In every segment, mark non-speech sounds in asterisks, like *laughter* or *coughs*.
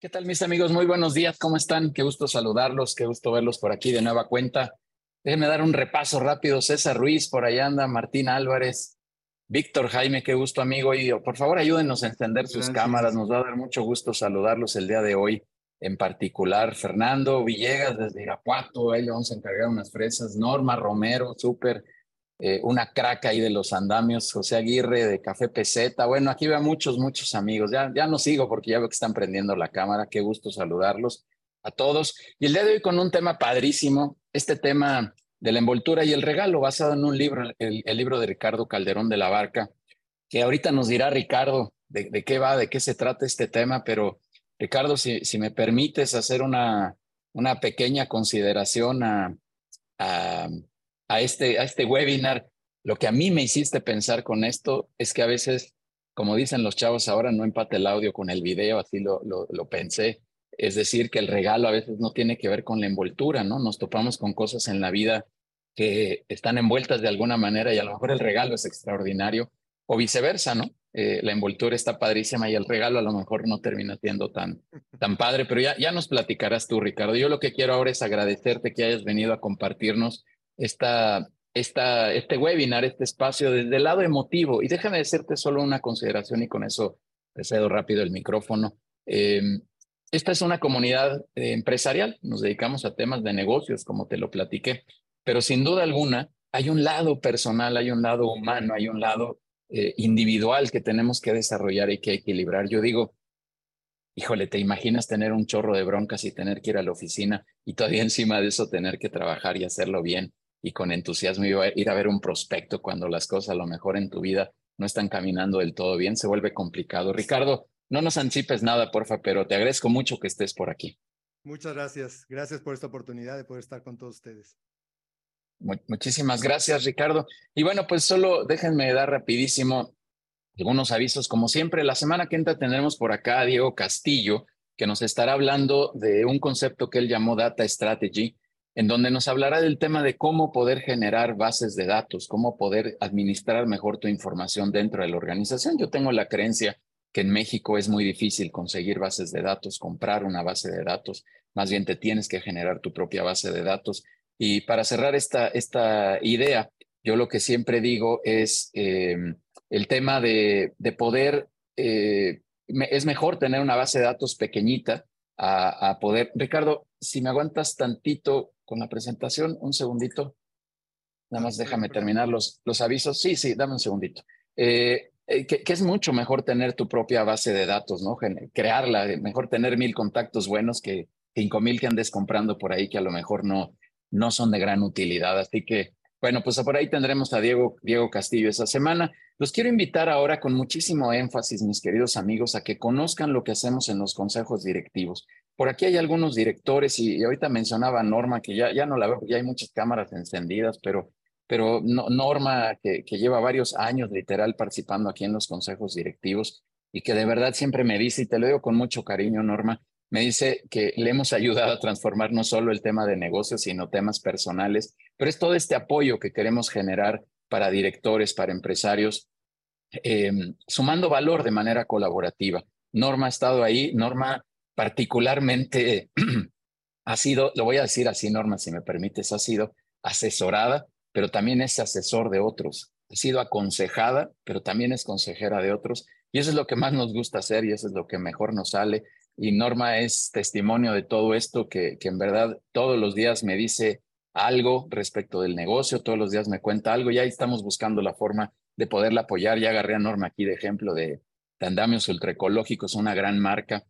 ¿Qué tal mis amigos? Muy buenos días, ¿cómo están? Qué gusto saludarlos, qué gusto verlos por aquí de nueva cuenta. Déjenme dar un repaso rápido. César Ruiz, por allá anda, Martín Álvarez, Víctor Jaime, qué gusto amigo. Y por favor ayúdenos a encender sus cámaras, nos va a dar mucho gusto saludarlos el día de hoy. En particular, Fernando Villegas desde Irapuato, ahí le vamos a encargar unas fresas. Norma Romero, súper eh, una crack ahí de los andamios, José Aguirre de Café Peseta. Bueno, aquí veo muchos, muchos amigos. Ya, ya no sigo porque ya veo que están prendiendo la cámara. Qué gusto saludarlos a todos. Y el día de hoy con un tema padrísimo, este tema de la envoltura y el regalo basado en un libro, el, libro de Ricardo Calderón de la Barca, que ahorita nos dirá Ricardo de, qué va, de qué se trata este tema, pero Ricardo, si, si me permites hacer una, una pequeña consideración a, a a este, a este webinar, lo que a mí me hiciste pensar con esto es que a veces, como dicen los chavos ahora, no empate el audio con el video, así lo, lo, pensé. Es decir, que el regalo a veces no tiene que ver con la envoltura, ¿no? Nos topamos con cosas en la vida que están envueltas de alguna manera y a lo mejor el regalo es extraordinario o viceversa, ¿no? Eh, la envoltura está padrísima y el regalo a lo mejor no termina siendo tan, tan padre, pero ya, ya nos platicarás tú, Ricardo. Yo lo que quiero ahora es agradecerte que hayas venido a compartirnos esta, este webinar, este espacio desde el lado emotivo. Y déjame decirte solo una consideración y con eso te cedo rápido el micrófono. Em, esta es una comunidad eh, empresarial, nos dedicamos a temas de negocios, como te lo platiqué, pero sin duda alguna hay un lado personal, hay un lado humano, hay un lado eh, individual que tenemos que desarrollar y que equilibrar. Yo digo, híjole, ¿te imaginas tener un chorro de broncas y tener que ir a la oficina y todavía encima de eso tener que trabajar y hacerlo bien? Y con entusiasmo ir a ver un prospecto cuando las cosas a lo mejor en tu vida no están caminando del todo bien, se vuelve complicado. Ricardo, no nos anticipes nada, porfa, pero te agradezco mucho que estés por aquí. Muchas gracias. Gracias por esta oportunidad de poder estar con todos ustedes. muchísimas gracias, Ricardo. Y bueno, pues solo déjenme dar rapidísimo algunos avisos. Como siempre, la semana que entra tendremos por acá a Diego Castillo, que nos estará hablando de un concepto que él llamó Data Strategy en donde nos hablará del tema de cómo poder generar bases de datos, cómo poder administrar mejor tu información dentro de la organización. Yo tengo la creencia que en México es muy difícil conseguir bases de datos, comprar una base de datos, más bien te tienes que generar tu propia base de datos. Y para cerrar esta, esta idea, yo lo que siempre digo es em, el tema de, de poder, eh, es mejor tener una base de datos pequeñita a, a poder. Ricardo, si me aguantas tantito, con la presentación. Un segundito. Nada más déjame terminar los, los avisos. Sí, sí, dame un segundito. Eh, eh, que, es mucho mejor tener tu propia base de datos, ¿no? Crearla, mejor tener mil contactos buenos que cinco mil que andes comprando por ahí que a lo mejor no, no son de gran utilidad. Así que, bueno, pues por ahí tendremos a Diego, Diego Castillo esa semana. Los quiero invitar ahora con muchísimo énfasis, mis queridos amigos, a que conozcan lo que hacemos en los consejos directivos. Por aquí hay algunos directores y, ahorita mencionaba Norma, que ya, ya no la veo, ya hay muchas cámaras encendidas, pero, pero Norma, que, que lleva varios años literal participando aquí en los consejos directivos y que de verdad siempre me dice, y te lo digo con mucho cariño, Norma, me dice que le hemos ayudado a transformar no solo el tema de negocios, sino temas personales, pero es todo este apoyo que queremos generar para directores, para empresarios, em, sumando valor de manera colaborativa. Norma ha estado ahí, Norma particularmente *clears throat* ha sido, lo voy a decir así, Norma, si me permites, ha sido asesorada, pero también es asesor de otros. Ha sido aconsejada, pero también es consejera de otros. Y eso es lo que más nos gusta hacer y eso es lo que mejor nos sale. Y Norma es testimonio de todo esto que, en verdad todos los días me dice algo respecto del negocio, todos los días me cuenta algo y ahí estamos buscando la forma de poderla apoyar. Ya agarré a Norma aquí de ejemplo de, de Andamios Ultraecológicos, una gran marca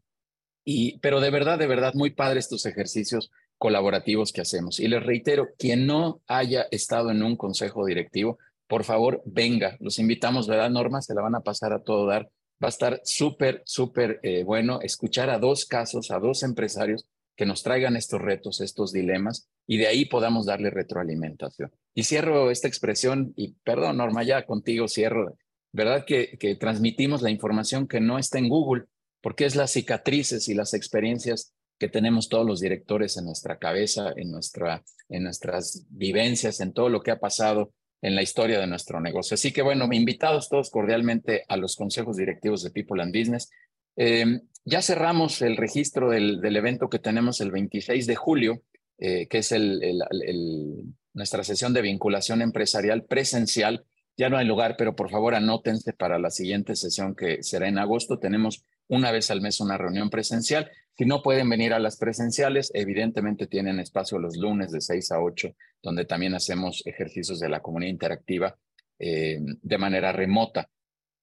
y, pero de verdad, de verdad, muy padres estos ejercicios colaborativos que hacemos. Y les reitero, quien no haya estado en un consejo directivo, por favor, venga. Los invitamos, ¿verdad, Norma? Se la van a pasar a todo dar. Va a estar súper, súper eh, bueno escuchar a dos casos, a dos empresarios que nos traigan estos retos, estos dilemas, y de ahí podamos darle retroalimentación. Y cierro esta expresión, y perdón, Norma, ya contigo cierro. ¿Verdad que, que transmitimos la información que no está en Google? porque es las cicatrices y las experiencias que tenemos todos los directores en nuestra cabeza, en, nuestra, en nuestras vivencias, en todo lo que ha pasado en la historia de nuestro negocio. Así que bueno, invitados todos cordialmente a los consejos directivos de People and Business. Eh, ya cerramos el registro del, del, evento que tenemos el 26 de julio, eh, que es el, el, nuestra sesión de vinculación empresarial presencial. Ya no hay lugar, pero por favor anótense para la siguiente sesión que será en agosto. Tenemos una vez al mes una reunión presencial. Si no pueden venir a las presenciales, evidentemente tienen espacio los lunes de 6 a 8, donde también hacemos ejercicios de la comunidad interactiva eh, de manera remota.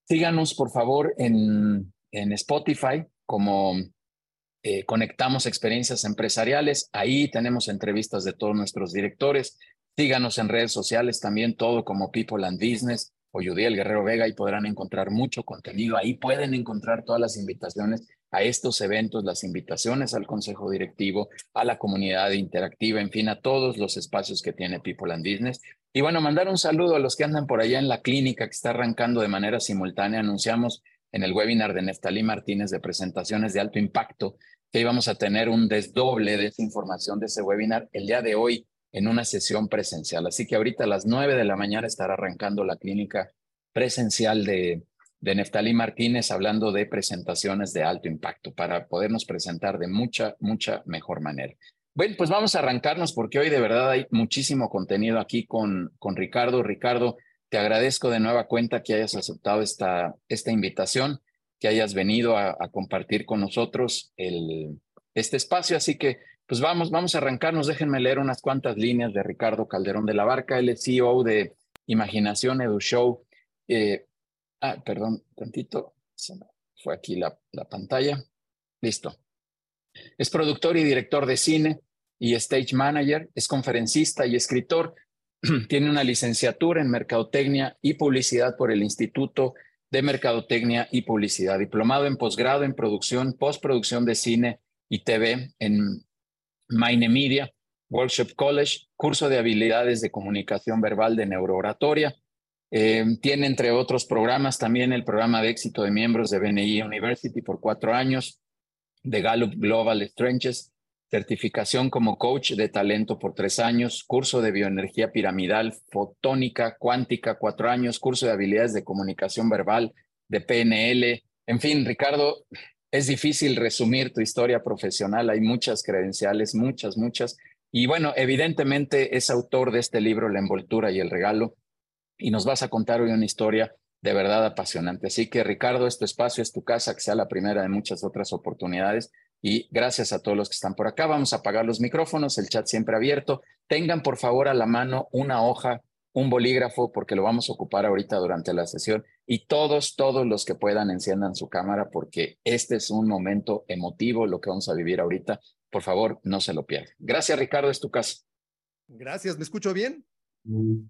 Síganos, por favor, en, en Spotify como eh, Conectamos Experiencias Empresariales. Ahí tenemos entrevistas de todos nuestros directores. Síganos en redes sociales también, todo como People and Business o Judiel Guerrero Vega y podrán encontrar mucho contenido. Ahí pueden encontrar todas las invitaciones a estos eventos, las invitaciones al consejo directivo, a la comunidad interactiva, en fin, a todos los espacios que tiene People and Business. Y bueno, mandar un saludo a los que andan por allá en la clínica que está arrancando de manera simultánea. Anunciamos en el webinar de Neftalí Martínez de presentaciones de alto impacto que íbamos a tener un desdoble de esa información de ese webinar el día de hoy en una sesión presencial. Así que ahorita a las nueve de la mañana estará arrancando la clínica presencial de, Neftalí Martínez hablando de presentaciones de alto impacto para podernos presentar de mucha, mucha mejor manera. Bueno, pues vamos a arrancarnos porque hoy de verdad hay muchísimo contenido aquí con, con Ricardo. Ricardo, te agradezco de nueva cuenta que hayas aceptado esta, esta invitación, que hayas venido a, compartir con nosotros el, este espacio. Así que, pues vamos, vamos a arrancarnos. Déjenme leer unas cuantas líneas de Ricardo Calderón de la Barca. Es CEO de Imaginación Edu Show. Eh, ah, perdón, tantito. fue aquí la, la pantalla. Listo. Es productor y director de cine y stage manager. Es conferencista y escritor *clears throat* tiene una licenciatura en Mercadotecnia y Publicidad por el Instituto de Mercadotecnia y Publicidad, diplomado en posgrado en producción, postproducción de cine y TV en Maine Media, Workshop College, curso de habilidades de comunicación verbal de neurooratoria. Eh, tiene, entre otros programas, también el programa de éxito de miembros de BNI University por cuatro años, de Gallup Global Strengths certificación como coach de talento por tres años, curso de bioenergía piramidal, fotónica, cuántica, cuatro años, curso de habilidades de comunicación verbal, de PNL. En fin, Ricardo, es difícil resumir tu historia profesional. Hay muchas credenciales, muchas, muchas. Y bueno, evidentemente es autor de este libro, La envoltura y el regalo, y nos vas a contar hoy una historia de verdad apasionante. Así que Ricardo, este espacio es tu casa, que sea la primera de muchas otras oportunidades. Y gracias a todos los que están por acá. Vamos a apagar los micrófonos, el chat siempre abierto. Tengan por favor a la mano una hoja, un bolígrafo, porque lo vamos a ocupar ahorita durante la sesión. Y todos, todos los que puedan enciendan su cámara, porque este es un momento emotivo, lo que vamos a vivir ahorita. Por favor, no se lo pierdan. Gracias, Ricardo, es tu casa. Gracias, ¿me escucho bien? Mm.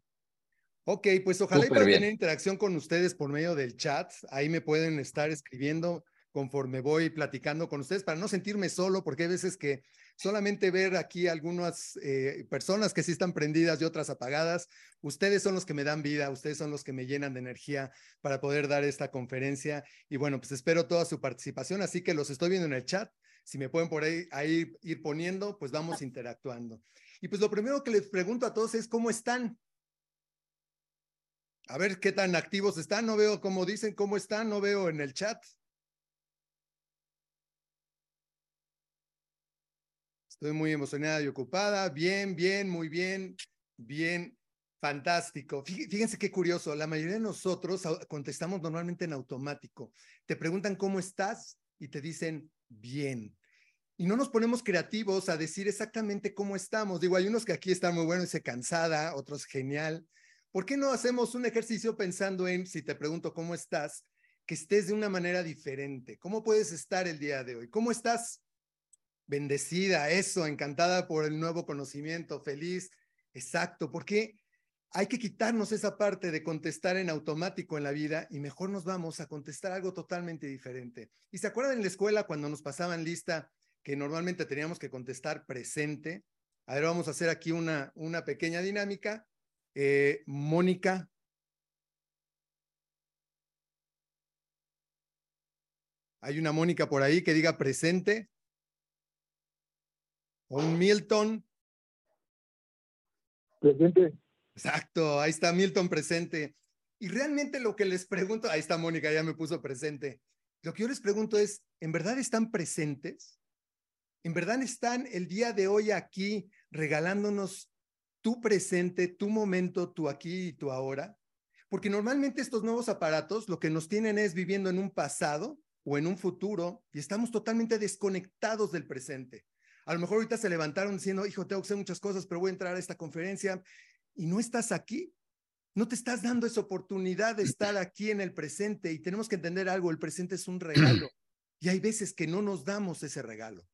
Ok, pues ojalá y tener interacción con ustedes por medio del chat. Ahí me pueden estar escribiendo conforme voy platicando con ustedes para no sentirme solo, porque hay veces que solamente ver aquí algunas eh, personas que sí están prendidas y otras apagadas, ustedes son los que me dan vida, ustedes son los que me llenan de energía para poder dar esta conferencia. Y bueno, pues espero toda su participación, así que los estoy viendo en el chat. Si me pueden por ahí, ahí ir poniendo, pues vamos interactuando. Y pues lo primero que les pregunto a todos es, ¿cómo están? A ver qué tan activos están. No veo cómo dicen cómo están, no veo en el chat. Estoy muy emocionada y ocupada. Bien, bien, muy bien, bien, fantástico. Fíjense qué curioso. La mayoría de nosotros contestamos normalmente en automático. Te preguntan cómo estás y te dicen bien. Y no nos ponemos creativos a decir exactamente cómo estamos. Digo, hay unos que aquí están muy buenos y se cansada, otros genial. ¿Por qué no hacemos un ejercicio pensando en, si te pregunto cómo estás, que estés de una manera diferente? ¿Cómo puedes estar el día de hoy? ¿Cómo estás? Bendecida, eso, encantada por el nuevo conocimiento, feliz, exacto, porque hay que quitarnos esa parte de contestar en automático en la vida y mejor nos vamos a contestar algo totalmente diferente. ¿Y se acuerdan en la escuela cuando nos pasaban lista que normalmente teníamos que contestar presente? A ver, vamos a hacer aquí una, una pequeña dinámica. Eh, Mónica. Hay una Mónica por ahí que diga presente. Un Milton. Presente. Exacto, ahí está Milton presente. Y realmente lo que les pregunto, ahí está Mónica, ya me puso presente. Lo que yo les pregunto es, ¿en verdad están presentes? ¿En verdad están el día de hoy aquí regalándonos tu presente, tu momento, tu aquí y tu ahora? Porque normalmente estos nuevos aparatos lo que nos tienen es viviendo en un pasado o en un futuro y estamos totalmente desconectados del presente. A lo mejor ahorita se levantaron diciendo, hijo, tengo que hacer muchas cosas, pero voy a entrar a esta conferencia y no estás aquí. No te estás dando esa oportunidad de estar aquí en el presente y tenemos que entender algo, el presente es un regalo y hay veces que no nos damos ese regalo.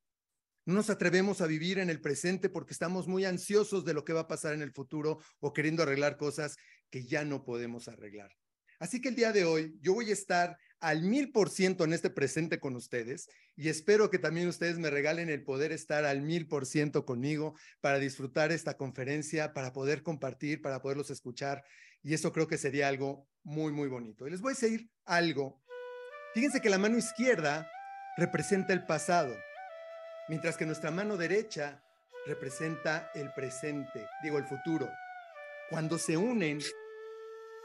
No nos atrevemos a vivir en el presente porque estamos muy ansiosos de lo que va a pasar en el futuro o queriendo arreglar cosas que ya no podemos arreglar. Así que el día de hoy yo voy a estar al mil por ciento en este presente con ustedes y espero que también ustedes me regalen el poder estar al mil por ciento conmigo para disfrutar esta conferencia, para poder compartir, para poderlos escuchar y eso creo que sería algo muy, muy bonito. Y les voy a decir algo. Fíjense que la mano izquierda representa el pasado, mientras que nuestra mano derecha representa el presente, digo el futuro. Cuando se unen,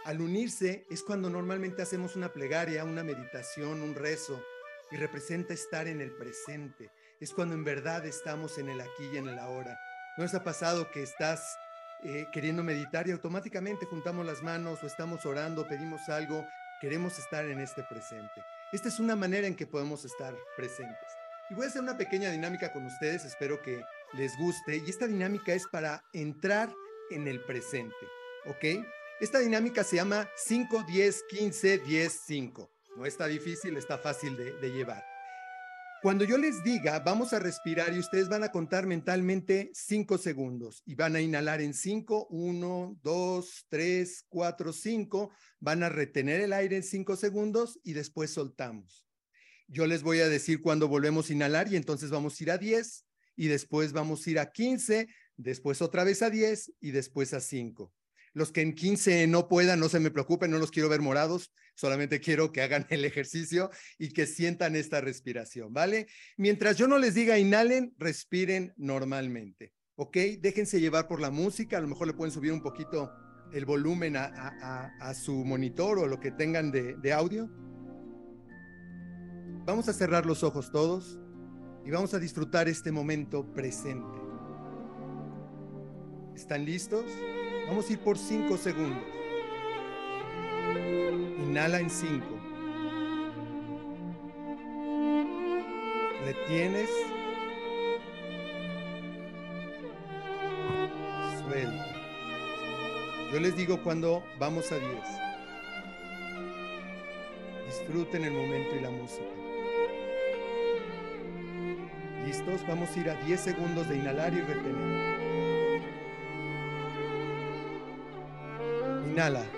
al unirse es cuando normalmente hacemos una plegaria, una meditación, un rezo, y representa estar en el presente. Es cuando en verdad estamos en el aquí y en el ahora. ¿No os ha pasado que estás eh, queriendo meditar y automáticamente juntamos las manos o estamos orando, pedimos algo, queremos estar en este presente? Esta es una manera en que podemos estar presentes. Y voy a hacer una pequeña dinámica con ustedes, espero que les guste. Y esta dinámica es para entrar en el presente, ¿ok? Esta dinámica se llama 5, 10, 15, 10, 5. No está difícil, está fácil de, de, llevar. Cuando yo les diga, vamos a respirar y ustedes van a contar mentalmente 5 segundos y van a inhalar en 5, 1, 2, 3, 4, 5. Van a retener el aire en 5 segundos y después soltamos. Yo les voy a decir cuando volvemos a inhalar y entonces vamos a ir a 10 y después vamos a ir a 15, después otra vez a 10 y después a 5. Los que en 15 no puedan, no se me preocupen, no los quiero ver morados, solamente quiero que hagan *laughs* el ejercicio y que sientan esta respiración, ¿vale? Mientras yo no les diga inhalen, respiren normalmente, ¿ok? Déjense llevar por la música, a lo mejor le pueden subir un poquito el volumen a, su monitor o lo que tengan de, de audio. Vamos a cerrar los ojos todos y vamos a disfrutar este momento presente. ¿Están listos? Vamos a ir por 5 segundos. Inhala en 5. Retienes. Suelta. Yo les digo cuando vamos a 10. Disfruten el momento y la música. ¿Listos? Vamos a ir a 10 segundos de inhalar y retener. Inhala.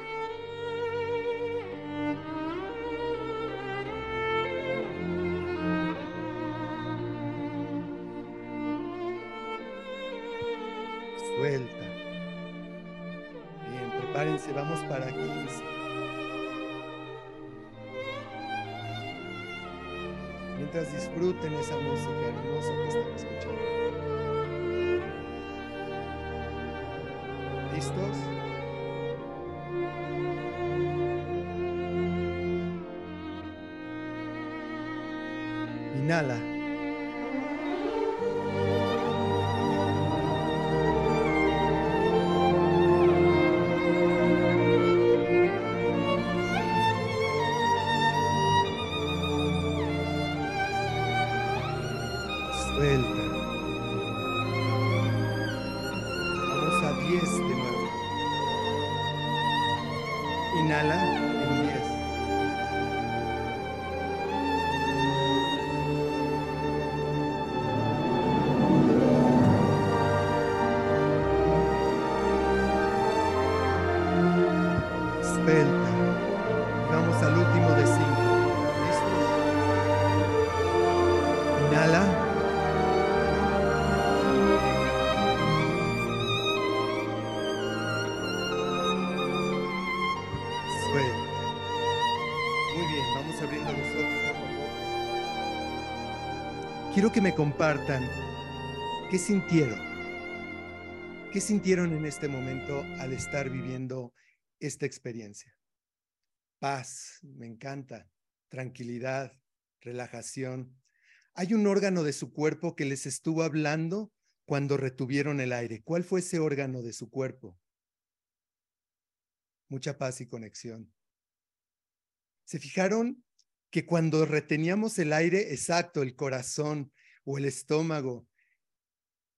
Quiero que me compartan qué sintieron. ¿Qué sintieron en este momento al estar viviendo esta experiencia? Paz, me encanta. Tranquilidad, relajación. Hay un órgano de su cuerpo que les estuvo hablando cuando retuvieron el aire. ¿Cuál fue ese órgano de su cuerpo? Mucha paz y conexión. ¿Se fijaron que cuando reteníamos el aire, exacto, el corazón o el estómago,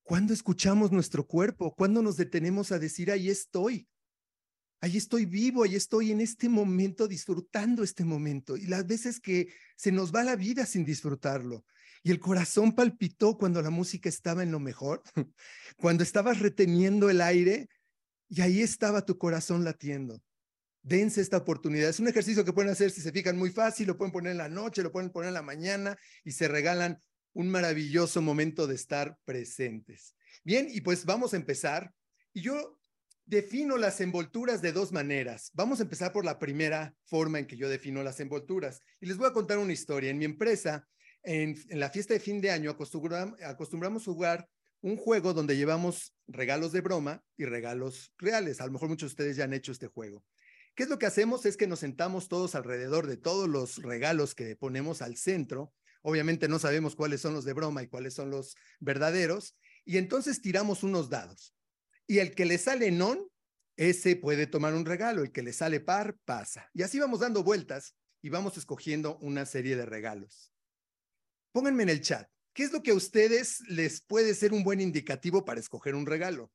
cuando escuchamos nuestro cuerpo? ¿Cuándo nos detenemos a decir, ahí estoy? Ahí estoy vivo, ahí estoy en este momento disfrutando este momento. Y las veces que se nos va la vida sin disfrutarlo. Y el corazón palpitó cuando la música estaba en lo mejor, *laughs* cuando estabas reteniendo el aire y ahí estaba tu corazón latiendo. Dense esta oportunidad. Es un ejercicio que pueden hacer si se fijan muy fácil, lo pueden poner en la noche, lo pueden poner en la mañana y se regalan un maravilloso momento de estar presentes. Bien, y pues vamos a empezar. Y yo defino las envolturas de dos maneras. Vamos a empezar por la primera forma en que yo defino las envolturas. Y les voy a contar una historia. En mi empresa, en, la fiesta de fin de año, acostumbramos, acostumbramos jugar un juego donde llevamos regalos de broma y regalos reales. A lo mejor muchos de ustedes ya han hecho este juego. ¿Qué es lo que hacemos? Es que nos sentamos todos alrededor de todos los regalos que ponemos al centro. Obviamente no sabemos cuáles son los de broma y cuáles son los verdaderos. Y entonces tiramos unos dados. Y el que le sale non, ese puede tomar un regalo. El que le sale par, pasa. Y así vamos dando vueltas y vamos escogiendo una serie de regalos. Pónganme en el chat, ¿qué es lo que a ustedes les puede ser un buen indicativo para escoger un regalo?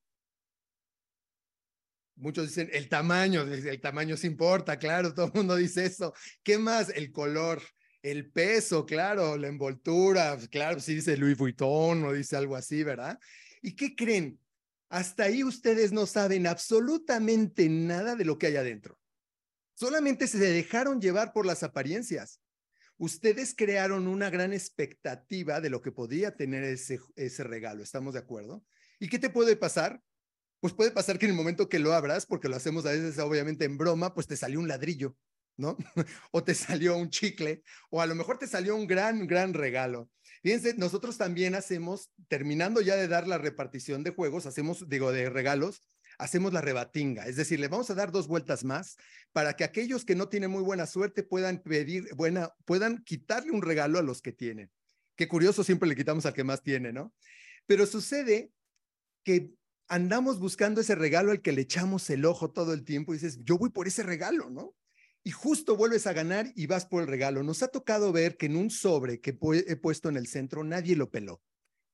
Muchos dicen el tamaño, el tamaño se importa, claro, todo el mundo dice eso. ¿Qué más? El color, el peso, claro, la envoltura, claro, si dice Louis Vuitton o dice algo así, ¿verdad? ¿Y qué creen? Hasta ahí ustedes no saben absolutamente nada de lo que hay adentro. Solamente se dejaron llevar por las apariencias. Ustedes crearon una gran expectativa de lo que podía tener ese, ese regalo, ¿estamos de acuerdo? ¿Y qué te puede pasar? Pues puede pasar que en el momento que lo abras, porque lo hacemos a veces obviamente en broma, pues te salió un ladrillo, ¿no? *laughs* o te salió un chicle, o a lo mejor te salió un gran, gran regalo. Fíjense, nosotros también hacemos, terminando ya de dar la repartición de juegos, hacemos, digo, de regalos, hacemos la rebatinga, es decir, le vamos a dar dos vueltas más para que aquellos que no tienen muy buena suerte puedan pedir, buena, puedan quitarle un regalo a los que tienen. Qué curioso, siempre le quitamos al que más tiene, ¿no? Pero sucede que andamos buscando ese regalo al que le echamos el ojo todo el tiempo y dices, yo voy por ese regalo, ¿no? y justo vuelves a ganar y vas por el regalo. Nos ha tocado ver que en un sobre que he puesto en el centro nadie lo peló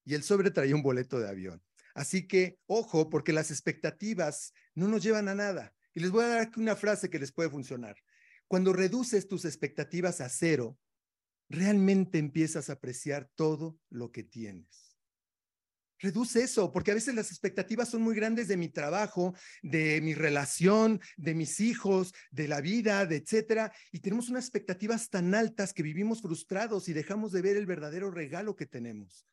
y el sobre traía un boleto de avión. Así que, ojo, porque las expectativas no nos llevan a nada. Y les voy a dar una frase que les puede funcionar. Cuando reduces tus expectativas a cero, realmente empiezas a apreciar todo lo que tienes. Reduce eso, porque a veces las expectativas son muy grandes de mi trabajo, de mi relación, de mis hijos, de la vida, de etcétera, y tenemos unas expectativas tan altas que vivimos frustrados y dejamos de ver el verdadero regalo que tenemos.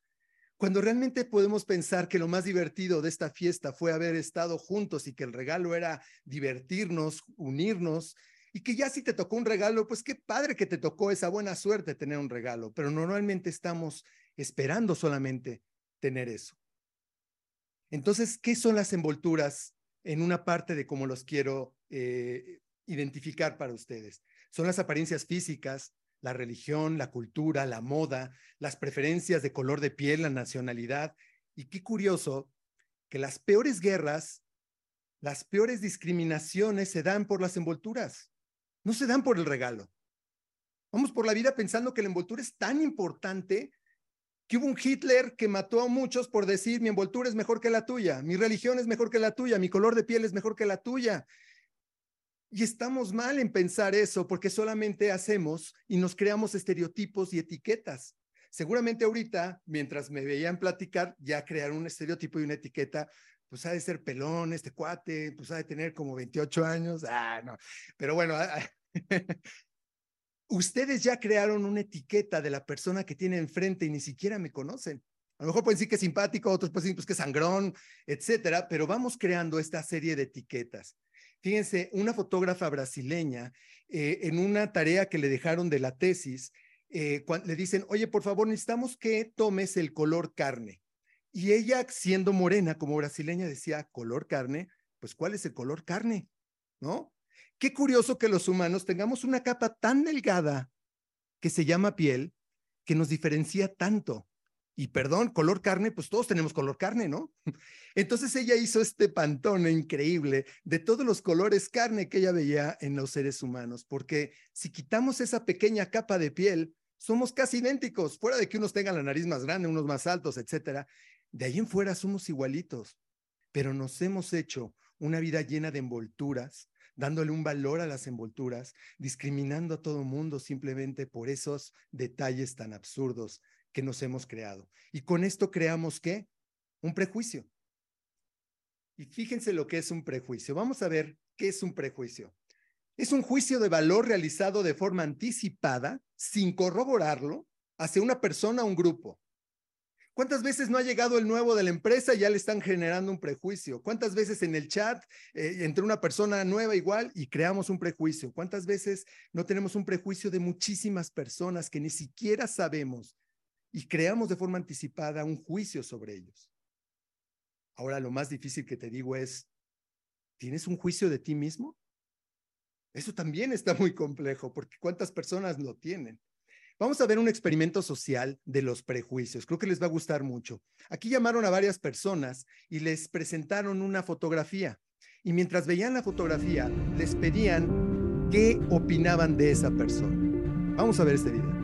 Cuando realmente podemos pensar que lo más divertido de esta fiesta fue haber estado juntos y que el regalo era divertirnos, unirnos, y que ya si te tocó un regalo, pues qué padre que te tocó esa buena suerte tener un regalo, pero normalmente estamos esperando solamente tener eso. Entonces, ¿qué son las envolturas en una parte de cómo los quiero eh, identificar para ustedes? Son las apariencias físicas, la religión, la cultura, la moda, las preferencias de color de piel, la nacionalidad. Y qué curioso que las peores guerras, las peores discriminaciones se dan por las envolturas, no se dan por el regalo. Vamos por la vida pensando que la envoltura es tan importante que hubo un Hitler que mató a muchos por decir mi envoltura es mejor que la tuya, mi religión es mejor que la tuya, mi color de piel es mejor que la tuya. Y estamos mal en pensar eso porque solamente hacemos y nos creamos estereotipos y etiquetas. Seguramente ahorita, mientras me veían platicar, ya crearon un estereotipo y una etiqueta, pues ha de ser pelón este cuate, pues ha de tener como 28 años, ah, no, pero bueno, *laughs* ustedes ya crearon una etiqueta de la persona que tiene enfrente y ni siquiera me conocen. A lo mejor pueden decir que es simpático, otros pueden decir pues, que es sangrón, etcétera, pero vamos creando esta serie de etiquetas. Fíjense, una fotógrafa brasileña, eh, en una tarea que le dejaron de la tesis, eh, le dicen, oye, por favor, necesitamos que tomes el color carne. Y ella, siendo morena como brasileña, decía, color carne, pues ¿cuál es el color carne? ¿No? Qué curioso que los humanos tengamos una capa tan delgada que se llama piel que nos diferencia tanto. Y perdón, color carne, pues todos tenemos color carne, ¿no? *laughs* Entonces ella hizo este pantone increíble de todos los colores carne que ella veía en los seres humanos, porque si quitamos esa pequeña capa de piel, somos casi idénticos, fuera de que unos tengan la nariz más grande, unos más altos, etcétera. De ahí en fuera somos igualitos, pero nos hemos hecho una vida llena de envolturas, dándole un valor a las envolturas, discriminando a todo mundo simplemente por esos detalles tan absurdos que nos hemos creado. Y con esto creamos qué? Un prejuicio. Y fíjense lo que es un prejuicio. Vamos a ver qué es un prejuicio. Es un juicio de valor realizado de forma anticipada, sin corroborarlo, hacia una persona o un grupo. ¿Cuántas veces no ha llegado el nuevo de la empresa y ya le están generando un prejuicio? ¿Cuántas veces en el chat eh, entre una persona nueva igual y creamos un prejuicio? ¿Cuántas veces no tenemos un prejuicio de muchísimas personas que ni siquiera sabemos y creamos de forma anticipada un juicio sobre ellos? Ahora lo más difícil que te digo es, ¿tienes un juicio de ti mismo? Eso también está muy complejo porque ¿cuántas personas lo tienen? Vamos a ver un experimento social de los prejuicios. Creo que les va a gustar mucho. Aquí llamaron a varias personas y les presentaron una fotografía. Y mientras veían la fotografía, les pedían qué opinaban de esa persona. Vamos a ver este video.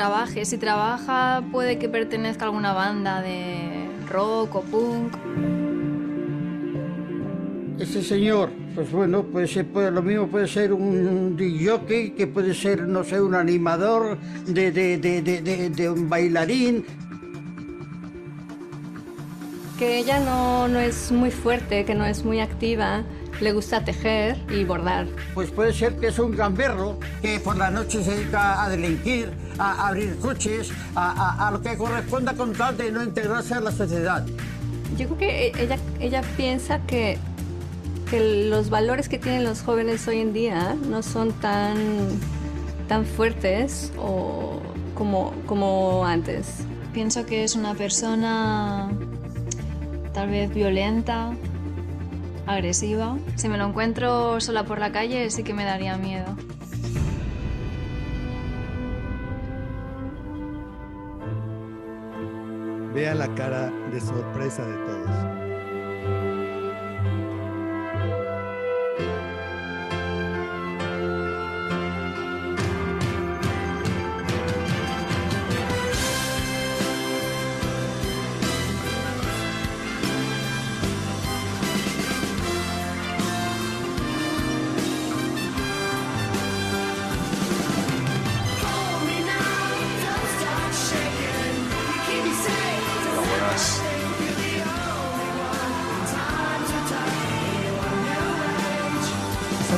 Trabaje. Si trabaja, puede que pertenezca a alguna banda de rock o punk. Este señor, pues bueno, puede ser puede, lo mismo puede ser un jockey, que puede ser, no sé, un animador, de, de, de, de, de un bailarín. Que ella no, no es muy fuerte, que no es muy activa le gusta tejer y bordar. Pues puede ser que es un gamberro que por la noche se dedica a delinquir, a abrir coches, a, a, lo que corresponda con tal de no integrarse a la sociedad. Yo creo que e, ella, ella piensa que, que los valores que tienen los jóvenes hoy en día no son tan, tan fuertes o como, como antes. Pienso que es una persona tal vez violenta, agresiva. Si me lo encuentro sola por la calle sí que me daría miedo. Vea la cara de sorpresa de todos.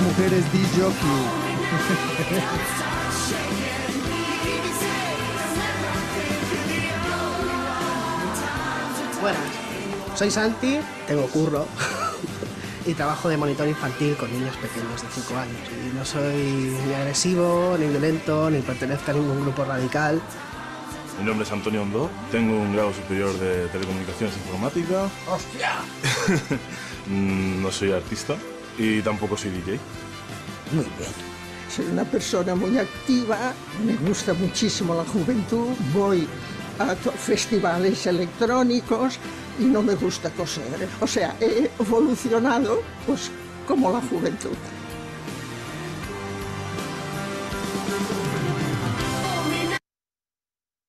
Esa mujer es D-Jockey. Bueno, soy Santi, tengo curro *laughs* y trabajo de monitor infantil con niños pequeños de 5 años. Y no soy ni agresivo, ni violento, ni pertenezco a ningún grupo radical. Mi nombre es Antonio Hondo, tengo un grado superior de telecomunicaciones e informática. ¡Hostia! *laughs* no soy artista y tampoco soy DJ. Muy bien. Soy una persona muy activa, me gusta muchísimo la juventud, voy a festivales electrónicos y no me gusta coser. O sea, he evolucionado pues como la juventud.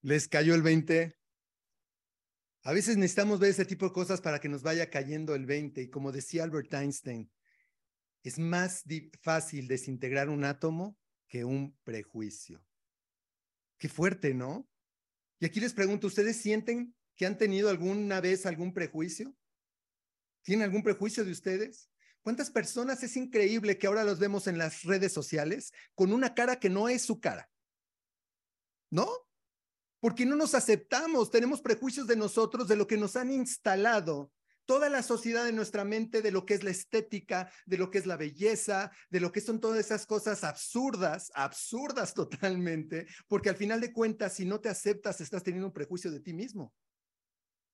¿Les cayó el 20? A veces necesitamos ver ese tipo de cosas para que nos vaya cayendo el 20. Y como decía Albert Einstein, es más fácil desintegrar un átomo que un prejuicio. Qué fuerte, ¿no? Y aquí les pregunto, ¿ustedes sienten que han tenido alguna vez algún prejuicio? ¿Tienen algún prejuicio de ustedes? ¿Cuántas personas es increíble que ahora los vemos en las redes sociales con una cara que no es su cara? ¿No? Porque no nos aceptamos, tenemos prejuicios de nosotros, de lo que nos han instalado toda la sociedad en nuestra mente de lo que es la estética, de lo que es la belleza, de lo que son todas esas cosas absurdas, absurdas *laughs* totalmente, porque al final de cuentas, si no te aceptas, estás teniendo un prejuicio de ti mismo.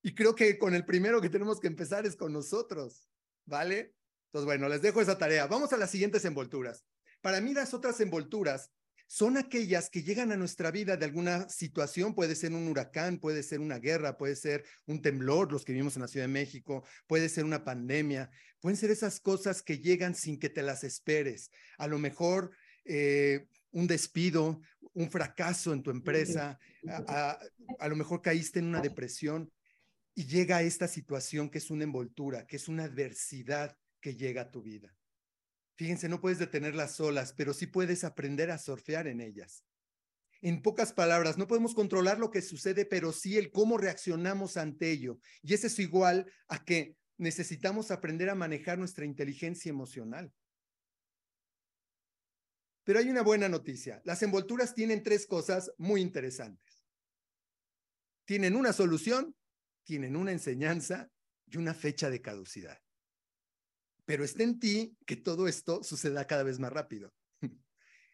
Y creo que con el primero que tenemos que empezar es con nosotros, ¿vale? Entonces, bueno, les dejo esa tarea. Vamos a las siguientes envolturas. Para mí, las otras envolturas son aquellas que llegan a nuestra vida de alguna situación, puede ser un huracán, puede ser una guerra, puede ser un temblor, los que vivimos en la Ciudad de México, puede ser una pandemia, pueden ser esas cosas que llegan sin que te las esperes. A lo mejor eh, un despido, un fracaso en tu empresa, a, a lo mejor caíste en una depresión y llega esta situación que es una envoltura, que es una adversidad que llega a tu vida. Fíjense, no puedes detenerlas solas, pero sí puedes aprender a surfear en ellas. En pocas palabras, no podemos controlar lo que sucede, pero sí el cómo reaccionamos ante ello. Y eso es igual a que necesitamos aprender a manejar nuestra inteligencia emocional. Pero hay una buena noticia. Las envolturas tienen tres cosas muy interesantes. Tienen una solución, tienen una enseñanza y una fecha de caducidad pero está en ti que todo esto suceda cada vez más rápido. *laughs*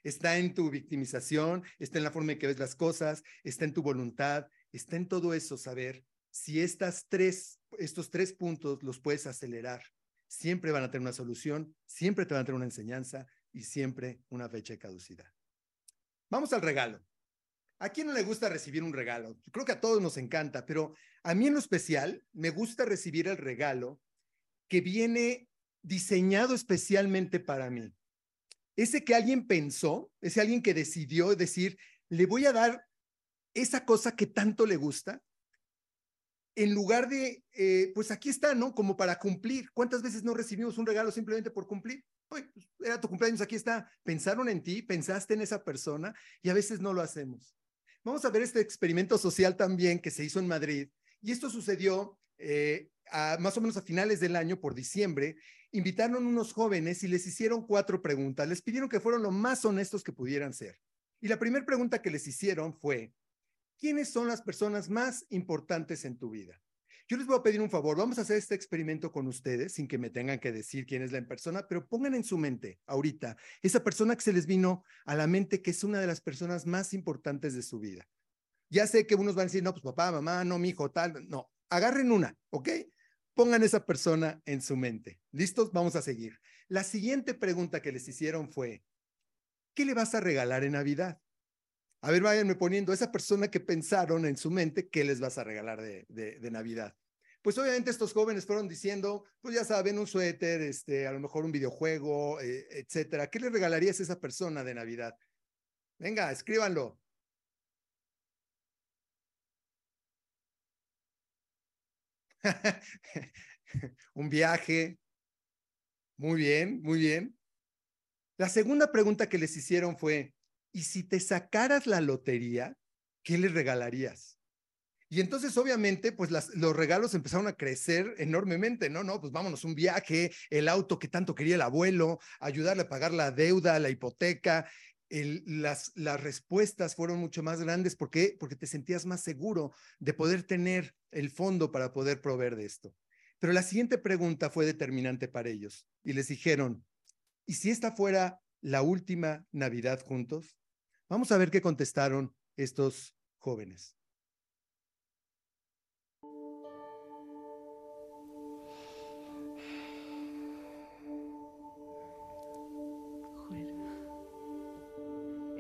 Está en tu victimización, está en la forma en que ves las cosas, está en tu voluntad, está en todo eso saber si estas tres, estos tres puntos los puedes acelerar. Siempre van a tener una solución, siempre te van a tener una enseñanza y siempre una fecha de caducidad. Vamos al regalo. ¿A quién no le gusta recibir un regalo? Creo que a todos nos encanta, pero a mí en lo especial me gusta recibir el regalo que viene diseñado especialmente para mí. Ese que alguien pensó, ese alguien que decidió decir, le voy a dar esa cosa que tanto le gusta, en lugar de, eh, pues aquí está, ¿no? Como para cumplir. ¿Cuántas veces no recibimos un regalo simplemente por cumplir? Pues era tu cumpleaños, aquí está. Pensaron en ti, pensaste en esa persona y a veces no lo hacemos. Vamos a ver este experimento social también que se hizo en Madrid. Y esto sucedió eh, más o menos a finales del año, por diciembre, invitaron unos jóvenes y les hicieron cuatro preguntas. Les pidieron que fueran lo más honestos que pudieran ser. Y la primera pregunta que les hicieron fue, ¿quiénes son las personas más importantes en tu vida? Yo les voy a pedir un favor, vamos a hacer este experimento con ustedes sin que me tengan que decir quién es la persona, pero pongan en su mente ahorita esa persona que se les vino a la mente que es una de las personas más importantes de su vida. Ya sé que unos van a decir, no, pues papá, mamá, no, mi hijo, tal, no, agarren una, ¿ok? Pongan esa persona en su mente. ¿Listos? Vamos a seguir. La siguiente pregunta que les hicieron fue, ¿qué le vas a regalar en Navidad? A ver, váyanme poniendo esa persona que pensaron en su mente, ¿qué les vas a regalar de, Navidad? Pues obviamente estos jóvenes fueron diciendo, pues ya saben, un suéter, este, a lo mejor un videojuego, eh, etcétera. ¿Qué le regalarías a esa persona de Navidad? Venga, escríbanlo. *laughs* un viaje. Muy bien, muy bien. La segunda pregunta que les hicieron fue, ¿y si te sacaras la lotería, qué le regalarías? Y entonces, obviamente, pues los regalos empezaron a crecer enormemente, ¿no? No, pues vámonos, un viaje, el auto que tanto quería el abuelo, ayudarle a pagar la deuda, la hipoteca, las, las respuestas fueron mucho más grandes. ¿Por? Porque te sentías más seguro de poder tener el fondo para poder proveer de esto. Pero la siguiente pregunta fue determinante para ellos y les dijeron, ¿y si esta fuera la última Navidad juntos? Vamos a ver qué contestaron estos jóvenes.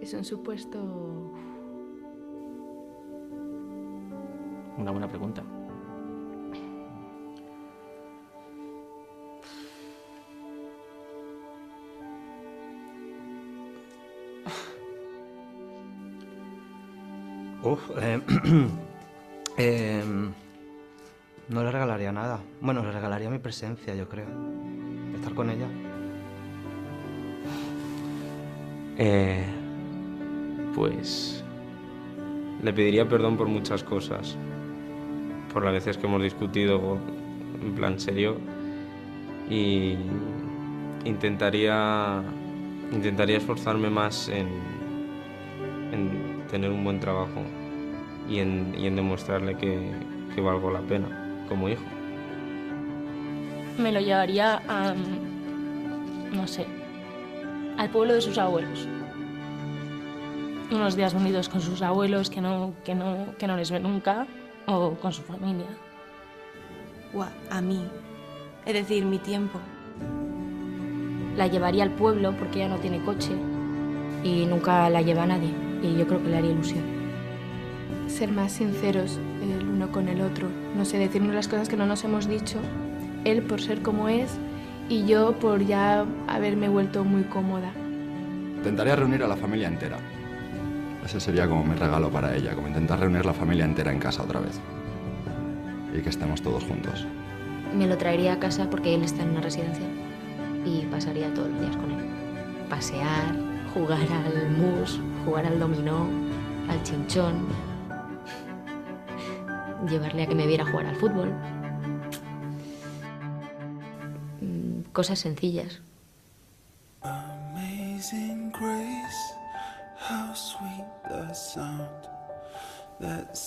Es un supuesto... Una buena pregunta. Uf, eh, *clears throat* em, no le regalaría nada. Bueno, le regalaría mi presencia, yo creo. Estar con ella. Eh, pues le pediría perdón por muchas cosas, por las veces que hemos discutido en plan serio y, intentaría, intentaría esforzarme más en, en tener un buen trabajo y en, y en demostrarle que, que valgo la pena como hijo. Me lo llevaría a, no sé, al pueblo de sus abuelos. Unos días unidos con sus abuelos que no, que no, que no les ve nunca o con su familia. A, mí, es decir, mi tiempo. La llevaría al pueblo porque ella no tiene coche y nunca la lleva a nadie y yo creo que le haría ilusión. Ser más sinceros el uno con el otro, no sé, decirnos las cosas que no nos hemos dicho, él por ser como es y yo por ya haberme vuelto muy cómoda. Intentaría reunir a la familia entera. Ese sería como mi regalo para ella, como intentar reunir la familia entera en casa otra vez. Y que estemos todos juntos. Me lo traería a casa porque él está en una residencia y pasaría todos los días con él. Pasear, jugar al mus, jugar al dominó, al chinchón, llevarle a que me viera jugar al fútbol. Mm, Cosas sencillas.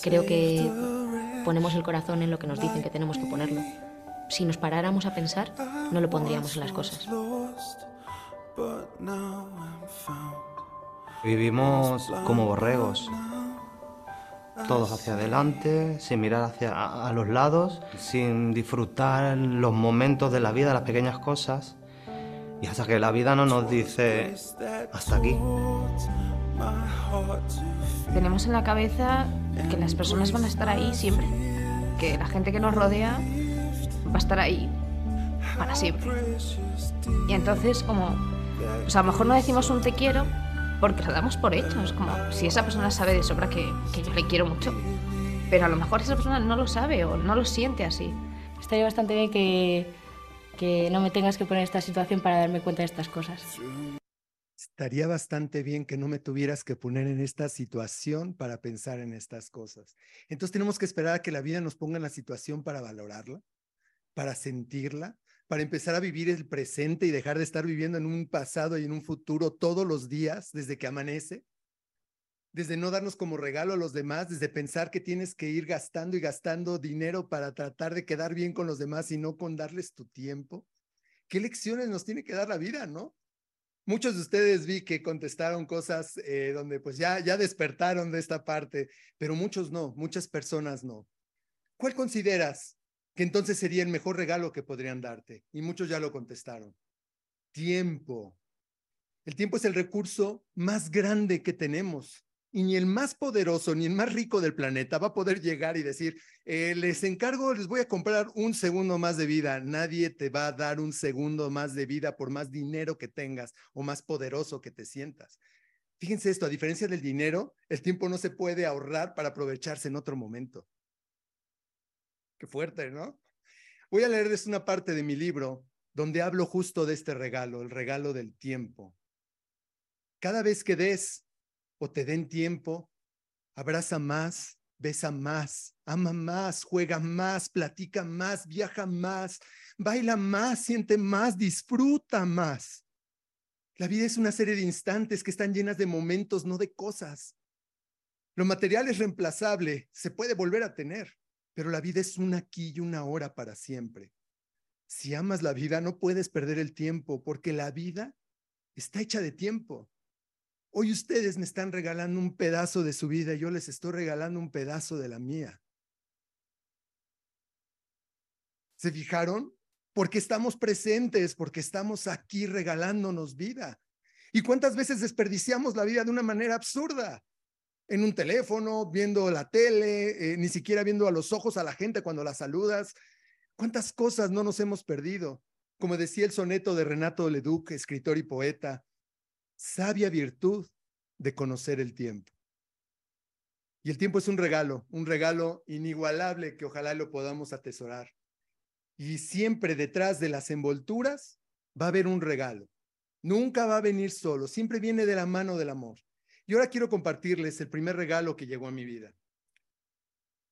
Creo que ponemos el corazón en lo que nos dicen que tenemos que ponerlo. Si nos paráramos a pensar, no lo pondríamos en las cosas. Vivimos como borregos, todos hacia adelante, sin mirar hacia a, a los lados, sin disfrutar los momentos de la vida, las pequeñas cosas. Y hasta que la vida no nos dice hasta aquí. Tenemos en la cabeza que las personas van a estar ahí siempre, que la gente que nos rodea va a estar ahí para siempre. Y entonces como, pues a lo mejor no decimos un te quiero porque lo damos por hecho, es como si esa persona sabe de sobra que, yo le quiero mucho, pero a lo mejor esa persona no lo sabe o no lo siente así. Estaría bastante bien que, que no me tengas que poner esta situación para darme cuenta de estas cosas. Estaría bastante bien que no me tuvieras que poner en esta situación para pensar en estas cosas. Entonces tenemos que esperar a que la vida nos ponga en la situación para valorarla, para sentirla, para empezar a vivir el presente y dejar de estar viviendo en un pasado y en un futuro todos los días desde que amanece. Desde no darnos como regalo a los demás, desde pensar que tienes que ir gastando y gastando dinero para tratar de quedar bien con los demás y no con darles tu tiempo. ¿Qué lecciones nos tiene que dar la vida, no? Muchos de ustedes vi que contestaron cosas eh, donde pues ya, ya despertaron de esta parte, pero muchos no, muchas personas no. ¿Cuál consideras que entonces sería el mejor regalo que podrían darte? Y muchos ya lo contestaron. Tiempo. El tiempo es el recurso más grande que tenemos. Y ni el más poderoso ni el más rico del planeta va a poder llegar y decir, eh, les encargo, les voy a comprar un segundo más de vida. Nadie te va a dar un segundo más de vida por más dinero que tengas o más poderoso que te sientas. Fíjense esto, a diferencia del dinero, el tiempo no se puede ahorrar para aprovecharse en otro momento. Qué fuerte, ¿no? Voy a leerles una parte de mi libro donde hablo justo de este regalo, el regalo del tiempo. Cada vez que des o te den tiempo, abraza más, besa más, ama más, juega más, platica más, viaja más, baila más, siente más, disfruta más. La vida es una serie de instantes que están llenas de momentos, no de cosas. Lo material es reemplazable, se puede volver a tener, pero la vida es un aquí y una hora para siempre. Si amas la vida, no puedes perder el tiempo, porque la vida está hecha de tiempo. Hoy ustedes me están regalando un pedazo de su vida y yo les estoy regalando un pedazo de la mía. ¿Se fijaron? Porque estamos presentes, porque estamos aquí regalándonos vida. ¿Y cuántas veces desperdiciamos la vida de una manera absurda? En un teléfono, viendo la tele, eh, ni siquiera viendo a los ojos a la gente cuando la saludas. ¿Cuántas cosas no nos hemos perdido? Como decía el soneto de Renato Leduc, escritor y poeta, sabia virtud de conocer el tiempo. Y el tiempo es un regalo, un regalo inigualable que ojalá lo podamos atesorar. Y siempre detrás de las envolturas va a haber un regalo. Nunca va a venir solo, siempre viene de la mano del amor. Y ahora quiero compartirles el primer regalo que llegó a mi vida.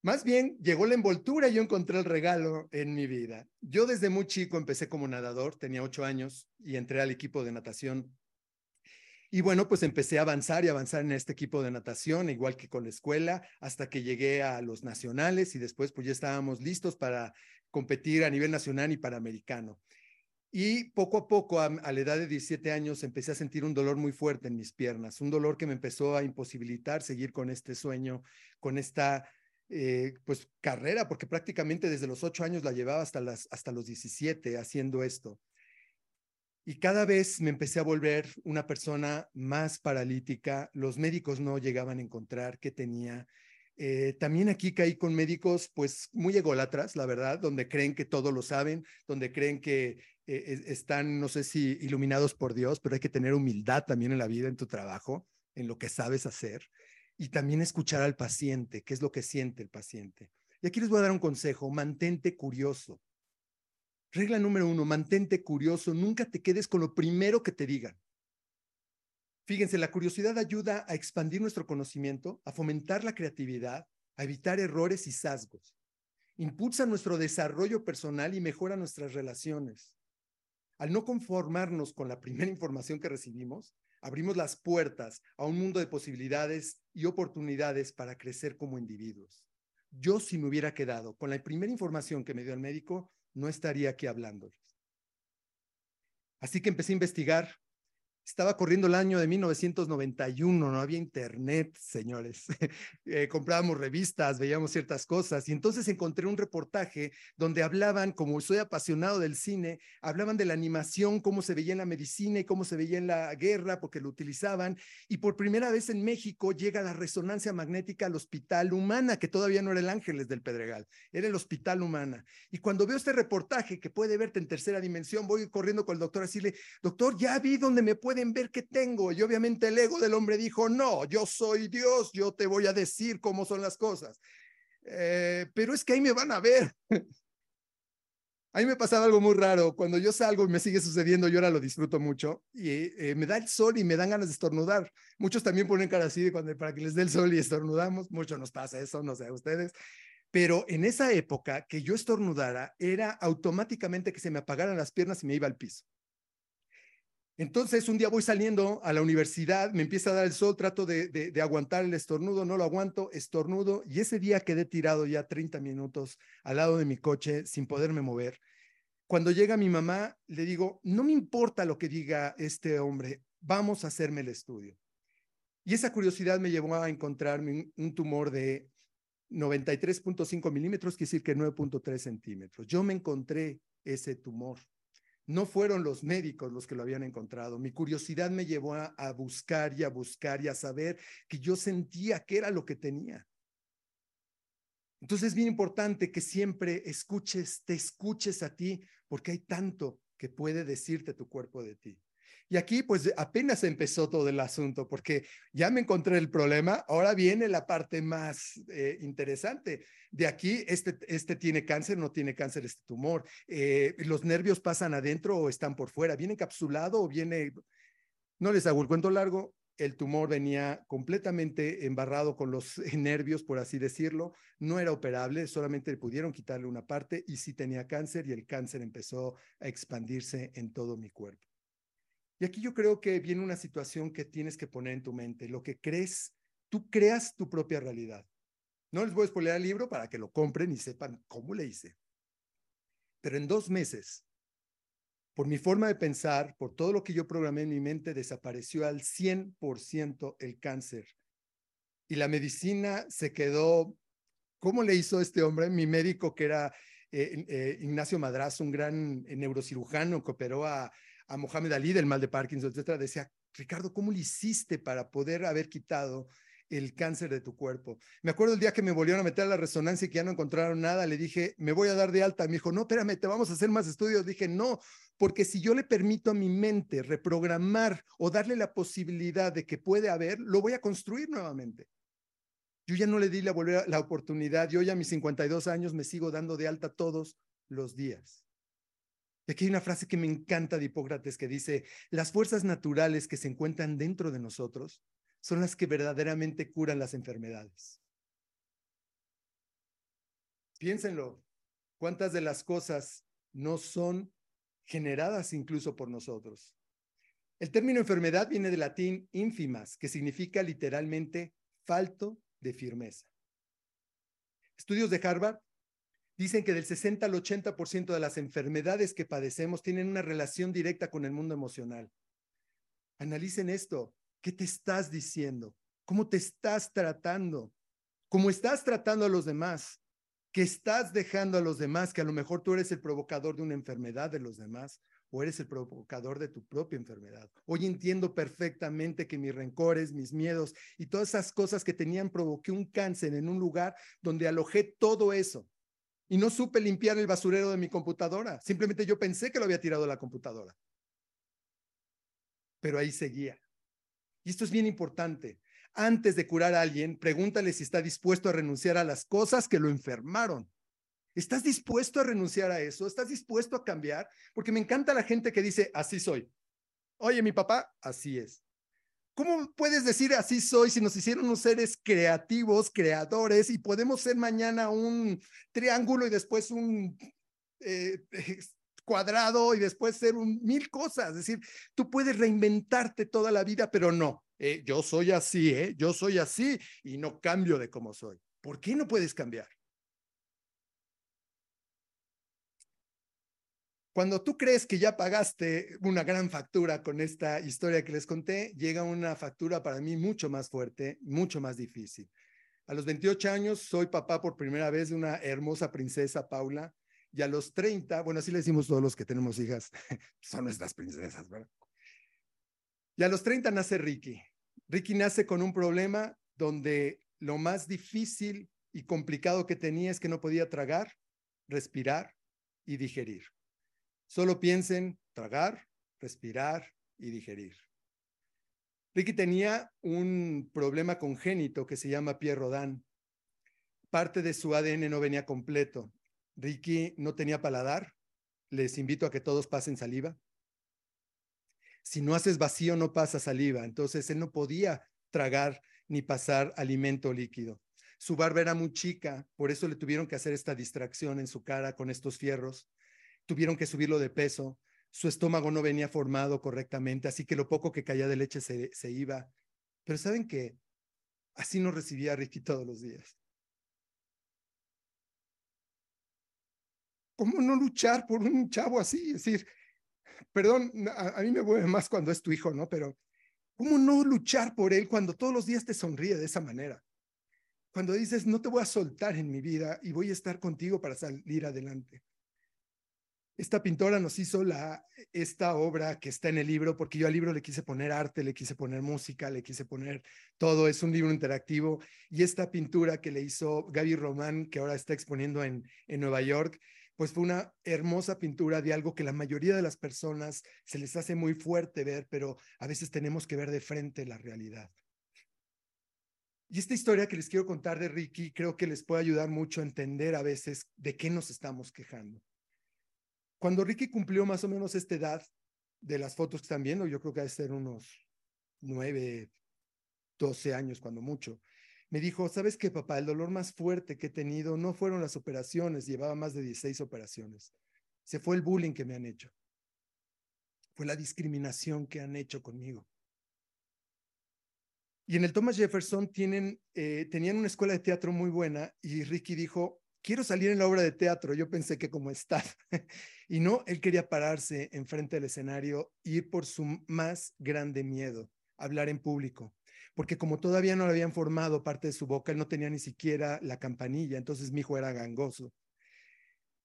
Más bien, llegó la envoltura y yo encontré el regalo en mi vida. Yo desde muy chico empecé como nadador, tenía ocho años y entré al equipo de natación. Y bueno, pues empecé a avanzar y avanzar en este equipo de natación, igual que con la escuela, hasta que llegué a los nacionales y después pues ya estábamos listos para competir a nivel nacional y panamericano. Y poco a poco, a, la edad de 17 años, empecé a sentir un dolor muy fuerte en mis piernas, un dolor que me empezó a imposibilitar seguir con este sueño, con esta eh, pues carrera, porque prácticamente desde los 8 años la llevaba hasta, las, hasta los 17 haciendo esto. Y cada vez me empecé a volver una persona más paralítica. Los médicos no llegaban a encontrar qué tenía. Eh, también aquí caí con médicos pues muy ególatras, la verdad, donde creen que todo lo saben, donde creen que eh, están, no sé si iluminados por Dios, pero hay que tener humildad también en la vida, en tu trabajo, en lo que sabes hacer. Y también escuchar al paciente, qué es lo que siente el paciente. Y aquí les voy a dar un consejo, mantente curioso. Regla número uno, mantente curioso, nunca te quedes con lo primero que te digan. Fíjense, la curiosidad ayuda a expandir nuestro conocimiento, a fomentar la creatividad, a evitar errores y sesgos. Impulsa nuestro desarrollo personal y mejora nuestras relaciones. Al no conformarnos con la primera información que recibimos, abrimos las puertas a un mundo de posibilidades y oportunidades para crecer como individuos. Yo si me hubiera quedado con la primera información que me dio el médico, no estaría aquí hablándoles. Así que empecé a investigar estaba corriendo el año de 1991, no había internet, señores. *laughs* Eh, comprábamos revistas, veíamos ciertas cosas y entonces encontré un reportaje donde hablaban, como soy apasionado del cine, hablaban de la animación, cómo se veía en la medicina y cómo se veía en la guerra, porque lo utilizaban. Y por primera vez en México llega la resonancia magnética al Hospital Humana, que todavía no era el Ángeles del Pedregal, era el Hospital Humana. Y cuando veo este reportaje que puede verte en tercera dimensión, voy corriendo con el doctor a decirle, doctor, ya vi donde me puede pueden ver qué tengo. Y obviamente el ego del hombre dijo, no, yo soy Dios, yo te voy a decir cómo son las cosas. Eh, pero es que ahí me van a ver. *laughs* A mí me pasaba algo muy raro. Cuando yo salgo y me sigue sucediendo, yo ahora lo disfruto mucho y eh, me da el sol y me dan ganas de estornudar. Muchos también ponen cara así de cuando, para que les dé el sol y estornudamos. Mucho nos pasa eso, no sé a ustedes. Pero en esa época que yo estornudara, era automáticamente que se me apagaran las piernas y me iba al piso. Entonces, un día voy saliendo a la universidad, me empieza a dar el sol, trato de, aguantar el estornudo, no lo aguanto, estornudo, y ese día quedé tirado ya 30 minutos al lado de mi coche sin poderme mover. Cuando llega mi mamá, le digo, no me importa lo que diga este hombre, vamos a hacerme el estudio. Y esa curiosidad me llevó a encontrarme un tumor de 93.5 milímetros, quiere decir que 9.3 centímetros. Yo me encontré ese tumor. No fueron los médicos los que lo habían encontrado. Mi curiosidad me llevó a, buscar y a buscar y a saber que yo sentía que era lo que tenía. Entonces es bien importante que siempre escuches, te escuches a ti, porque hay tanto que puede decirte tu cuerpo de ti. Y aquí pues apenas empezó todo el asunto porque ya me encontré el problema, ahora viene la parte más eh, interesante. De aquí, este, este tiene cáncer, no tiene cáncer este tumor. Eh, los nervios pasan adentro o están por fuera, viene encapsulado o viene... No les hago el cuento largo, el tumor venía completamente embarrado con los *laughs* nervios, por así decirlo, no era operable, solamente pudieron quitarle una parte y sí tenía cáncer y el cáncer empezó a expandirse en todo mi cuerpo. Y aquí yo creo que viene una situación que tienes que poner en tu mente. Lo que crees, tú creas tu propia realidad. No les voy a spoiler el libro para que lo compren y sepan cómo le hice. Pero en dos meses, por mi forma de pensar, por todo lo que yo programé en mi mente, desapareció al 100% el cáncer. Y la medicina se quedó, ¿cómo le hizo este hombre? Mi médico, que era eh, eh, Ignacio Madrazo, un gran neurocirujano que operó a a Mohamed Ali del mal de Parkinson, etcétera, decía, Ricardo, ¿cómo lo hiciste para poder haber quitado el cáncer de tu cuerpo? Me acuerdo el día que me volvieron a meter a la resonancia y que ya no encontraron nada, le dije, me voy a dar de alta. Me dijo, no, espérame, te vamos a hacer más estudios. Dije, no, porque si yo le permito a mi mente reprogramar o darle la posibilidad de que puede haber, lo voy a construir nuevamente. Yo ya no le di la, la oportunidad, yo ya a mis 52 años me sigo dando de alta todos los días. Y aquí hay una frase que me encanta de Hipócrates que dice, las fuerzas naturales que se encuentran dentro de nosotros son las que verdaderamente curan las enfermedades. Piénsenlo, ¿cuántas de las cosas no son generadas incluso por nosotros? El término enfermedad viene del latín ínfimas, que significa literalmente falto de firmeza. Estudios de Harvard dicen que del 60 al 80% de las enfermedades que padecemos tienen una relación directa con el mundo emocional. Analicen esto. ¿Qué te estás diciendo? ¿Cómo te estás tratando? ¿Cómo estás tratando a los demás? ¿Qué estás dejando a los demás? Que a lo mejor tú eres el provocador de una enfermedad de los demás o eres el provocador de tu propia enfermedad. Hoy entiendo perfectamente que mis rencores, mis miedos y todas esas cosas que tenían provoqué un cáncer en un lugar donde alojé todo eso. Y no supe limpiar el basurero de mi computadora. Simplemente yo pensé que lo había tirado a la computadora. Pero ahí seguía. Y esto es bien importante. Antes de curar a alguien, pregúntale si está dispuesto a renunciar a las cosas que lo enfermaron. ¿Estás dispuesto a renunciar a eso? ¿Estás dispuesto a cambiar? Porque me encanta la gente que dice, así soy. Oye, mi papá, así es. ¿Cómo puedes decir así soy si nos hicieron unos seres creativos, creadores, y podemos ser mañana un triángulo y después un eh, cuadrado y después ser un mil cosas? Es decir, tú puedes reinventarte toda la vida, pero no. Eh, yo soy así, ¿eh? Yo soy así y no cambio de cómo soy. ¿Por qué no puedes cambiar? Cuando tú crees que ya pagaste una gran factura con esta historia que les conté, llega una factura para mí mucho más fuerte, mucho más difícil. A los 28 años soy papá por primera vez de una hermosa princesa, Paula, y a los 30, bueno, así le decimos todos los que tenemos hijas, *laughs* son nuestras princesas, ¿verdad? Y a los 30 nace Ricky. Ricky nace con un problema donde lo más difícil y complicado que tenía es que no podía tragar, respirar y digerir. Solo piensen tragar, respirar y digerir. Ricky tenía un problema congénito que se llama Pierre Rodin. Parte de su ADN no venía completo. Ricky no tenía paladar. Les invito a que todos pasen saliva. Si no haces vacío, no pasa saliva. Entonces él no podía tragar ni pasar alimento líquido. Su barba era muy chica, por eso le tuvieron que hacer esta distracción en su cara con estos fierros tuvieron que subirlo de peso, su estómago no venía formado correctamente, así que lo poco que caía de leche se, iba. Pero ¿saben qué? Así nos recibía Ricky todos los días. ¿Cómo no luchar por un chavo así? Es decir, perdón, a, a mí me mueve más cuando es tu hijo, ¿no? Pero ¿cómo no luchar por él cuando todos los días te sonríe de esa manera? Cuando dices, no te voy a soltar en mi vida y voy a estar contigo para salir adelante. Esta pintora nos hizo la, esta obra que está en el libro, porque yo al libro le quise poner arte, le quise poner música, le quise poner todo, es un libro interactivo. Y esta pintura que le hizo Gaby Román, que ahora está exponiendo en, en Nueva York, pues fue una hermosa pintura de algo que la mayoría de las personas se les hace muy fuerte ver, pero a veces tenemos que ver de frente la realidad. Y esta historia que les quiero contar de Ricky creo que les puede ayudar mucho a entender a veces de qué nos estamos quejando. Cuando Ricky cumplió más o menos esta edad de las fotos que están viendo, yo creo que ha de ser unos nueve, doce años cuando mucho, me dijo, ¿sabes qué, papá? El dolor más fuerte que he tenido no fueron las operaciones, llevaba más de 16 operaciones. Se fue el bullying que me han hecho. Fue la discriminación que han hecho conmigo. Y en el Thomas Jefferson tienen, eh, tenían una escuela de teatro muy buena y Ricky dijo, quiero salir en la obra de teatro. Yo pensé que como está. *laughs* y no, él quería pararse enfrente del escenario, ir por su más grande miedo, hablar en público. Porque como todavía no le habían formado parte de su boca, él no tenía ni siquiera la campanilla, entonces mi hijo era gangoso.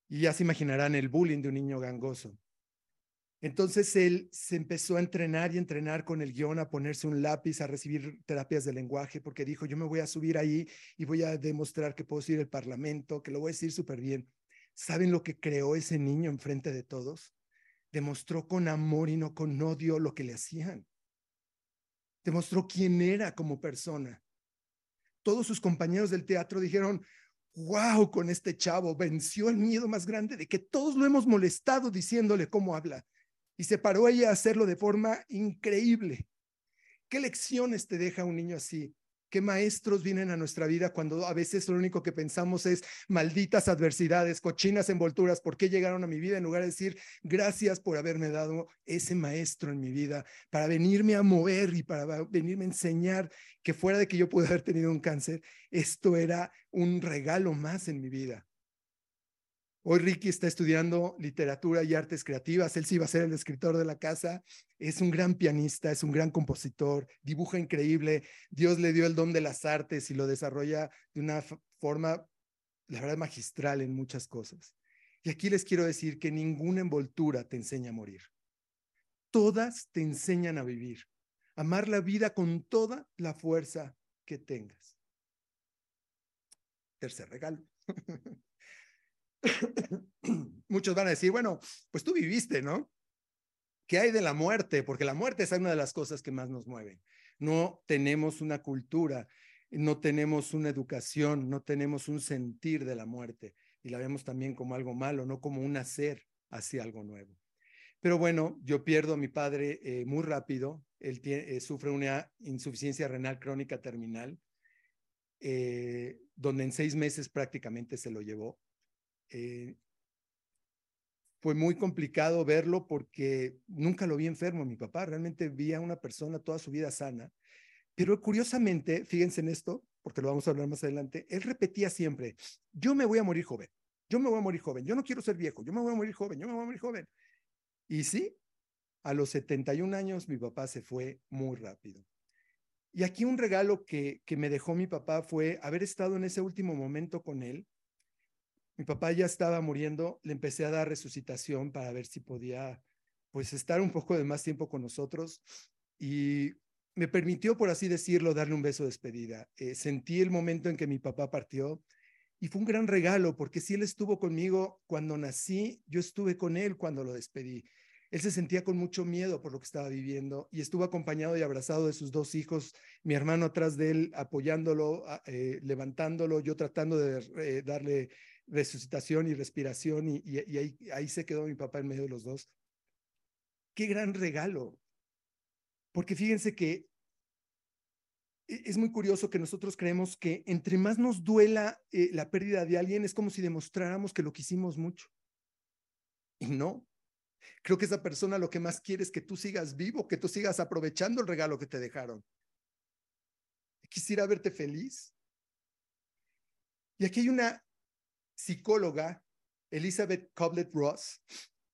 Y ya se imaginarán el bullying de un niño gangoso. Entonces él se empezó a entrenar y entrenar con el guion, a ponerse un lápiz, a recibir terapias de lenguaje, porque dijo, yo me voy a subir ahí y voy a demostrar que puedo ir al Parlamento, que lo voy a decir súper bien. ¿Saben lo que creó ese niño enfrente de todos? Demostró con amor y no con odio lo que le hacían. Demostró quién era como persona. Todos sus compañeros del teatro dijeron, wow, con este chavo venció el miedo más grande de que todos lo hemos molestado diciéndole cómo habla y se paró ella a hacerlo de forma increíble. ¿Qué lecciones te deja un niño así? ¿Qué maestros vienen a nuestra vida cuando a veces lo único que pensamos es malditas adversidades, cochinas envolturas, ¿por qué llegaron a mi vida? En lugar de decir gracias por haberme dado ese maestro en mi vida, para venirme a mover y para venirme a enseñar que fuera de que yo pude haber tenido un cáncer, esto era un regalo más en mi vida. Hoy Ricky está estudiando literatura y artes creativas. Él sí va a ser el escritor de la casa. Es un gran pianista, es un gran compositor, dibuja increíble. Dios le dio el don de las artes y lo desarrolla de una forma, la verdad, magistral en muchas cosas. Y aquí les quiero decir que ninguna envoltura te enseña a morir. Todas te enseñan a vivir, amar la vida con toda la fuerza que tengas. Tercer regalo. *laughs* *coughs* Muchos van a decir, bueno, pues tú viviste, ¿no? ¿Qué hay de la muerte? Porque la muerte es una de las cosas que más nos mueven. No tenemos una cultura, no tenemos una educación, no tenemos un sentir de la muerte y la vemos también como algo malo, no como un hacer hacia algo nuevo. Pero bueno, yo pierdo a mi padre eh, muy rápido. Él eh, sufre una insuficiencia renal crónica terminal, eh, donde en seis meses prácticamente se lo llevó. Eh, fue muy complicado verlo porque nunca lo vi enfermo mi papá, realmente vi a una persona toda su vida sana, pero curiosamente, fíjense en esto, porque lo vamos a hablar más adelante, él repetía siempre, yo me voy a morir joven, yo me voy a morir joven, yo no quiero ser viejo, yo me voy a morir joven, yo me voy a morir joven. Y sí, a los 71 años mi papá se fue muy rápido. Y aquí un regalo que, que me dejó mi papá fue haber estado en ese último momento con él, mi papá ya estaba muriendo, le empecé a dar resucitación para ver si podía pues estar un poco de más tiempo con nosotros y me permitió, por así decirlo, darle un beso de despedida. Eh, sentí el momento en que mi papá partió y fue un gran regalo porque si él estuvo conmigo cuando nací, yo estuve con él cuando lo despedí. Él se sentía con mucho miedo por lo que estaba viviendo y estuvo acompañado y abrazado de sus dos hijos, mi hermano atrás de él apoyándolo, eh, levantándolo, yo tratando de eh, darle resucitación y respiración y, ahí, ahí se quedó mi papá en medio de los dos. Qué gran regalo. Porque fíjense que e, es muy curioso que nosotros creemos que entre más nos duela eh, la pérdida de alguien es como si demostráramos que lo quisimos mucho. Y no. Creo que esa persona lo que más quiere es que tú sigas vivo, que tú sigas aprovechando el regalo que te dejaron. Quisiera verte feliz. Y aquí hay una psicóloga Elizabeth Coblet-Ross,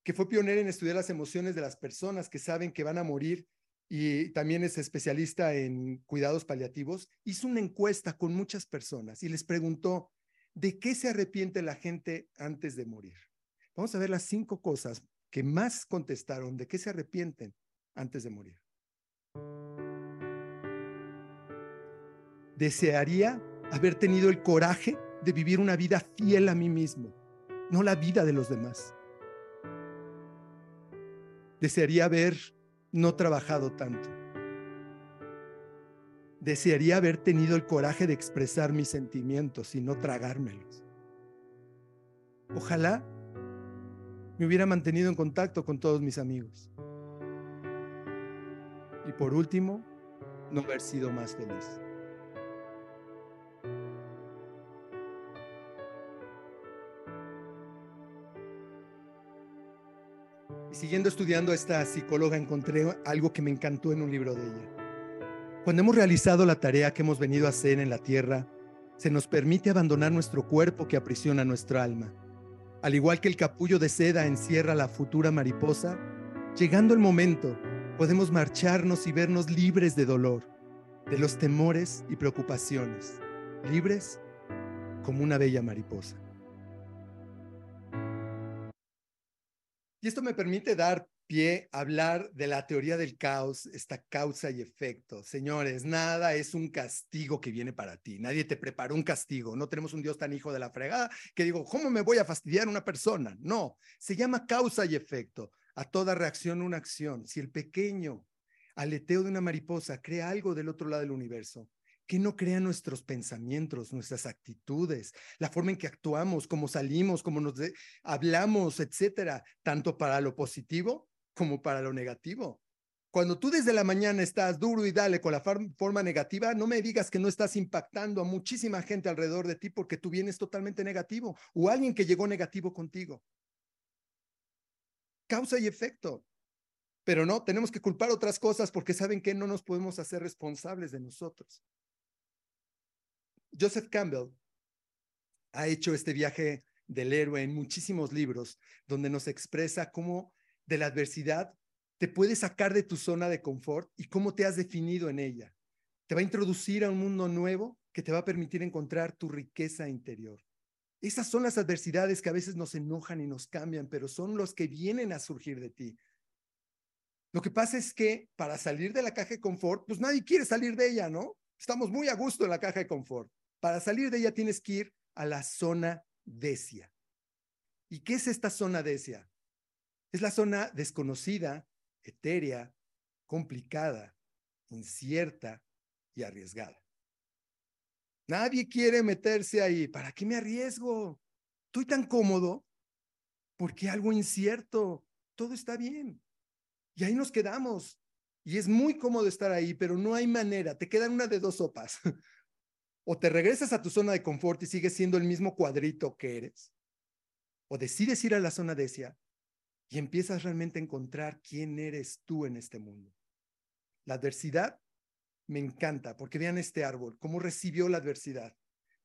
que fue pionera en estudiar las emociones de las personas que saben que van a morir y también es especialista en cuidados paliativos, hizo una encuesta con muchas personas y les preguntó, ¿de qué se arrepiente la gente antes de morir? Vamos a ver las cinco cosas que más contestaron, ¿de qué se arrepienten antes de morir? Desearía haber tenido el coraje de vivir una vida fiel a mí mismo, no la vida de los demás. Desearía haber no trabajado tanto. Desearía haber tenido el coraje de expresar mis sentimientos y no tragármelos. Ojalá me hubiera mantenido en contacto con todos mis amigos. Y por último, no haber sido más feliz. Siguiendo estudiando a esta psicóloga encontré algo que me encantó en un libro de ella. Cuando hemos realizado la tarea que hemos venido a hacer en la tierra, se nos permite abandonar nuestro cuerpo que aprisiona nuestra alma. Al igual que el capullo de seda encierra la futura mariposa, llegando el momento, podemos marcharnos y vernos libres de dolor, de los temores y preocupaciones, libres como una bella mariposa. Y esto me permite dar pie a hablar de la teoría del caos, esta causa y efecto. Señores, nada es un castigo que viene para ti. Nadie te preparó un castigo. No tenemos un Dios tan hijo de la fregada que digo, ¿cómo me voy a fastidiar una persona? No, se llama causa y efecto. A toda reacción una acción. Si el pequeño aleteo de una mariposa crea algo del otro lado del universo, que no crea nuestros pensamientos, nuestras actitudes, la forma en que actuamos, cómo salimos, cómo nos hablamos, etcétera, tanto para lo positivo como para lo negativo. Cuando tú desde la mañana estás duro y dale con la forma negativa, no me digas que no estás impactando a muchísima gente alrededor de ti porque tú vienes totalmente negativo o alguien que llegó negativo contigo. Causa y efecto. Pero no, tenemos que culpar otras cosas porque saben que no nos podemos hacer responsables de nosotros. Joseph Campbell ha hecho este viaje del héroe en muchísimos libros donde nos expresa cómo de la adversidad te puede sacar de tu zona de confort y cómo te has definido en ella. Te va a introducir a un mundo nuevo que te va a permitir encontrar tu riqueza interior. Esas son las adversidades que a veces nos enojan y nos cambian, pero son los que vienen a surgir de ti. Lo que pasa es que para salir de la caja de confort, pues nadie quiere salir de ella, ¿no? Estamos muy a gusto en la caja de confort. Para salir de ella tienes que ir a la zona decia. ¿Y qué es esta zona decia? Es la zona desconocida, etérea, complicada, incierta y arriesgada. Nadie quiere meterse ahí. ¿Para qué me arriesgo? Estoy tan cómodo porque algo incierto. Todo está bien. Y ahí nos quedamos. Y es muy cómodo estar ahí, pero no hay manera. Te quedan una de dos sopas. *laughs* O te regresas a tu zona de confort y sigues siendo el mismo cuadrito que eres. O decides ir a la zona decia y empiezas realmente a encontrar quién eres tú en este mundo. La adversidad me encanta porque vean este árbol, cómo recibió la adversidad.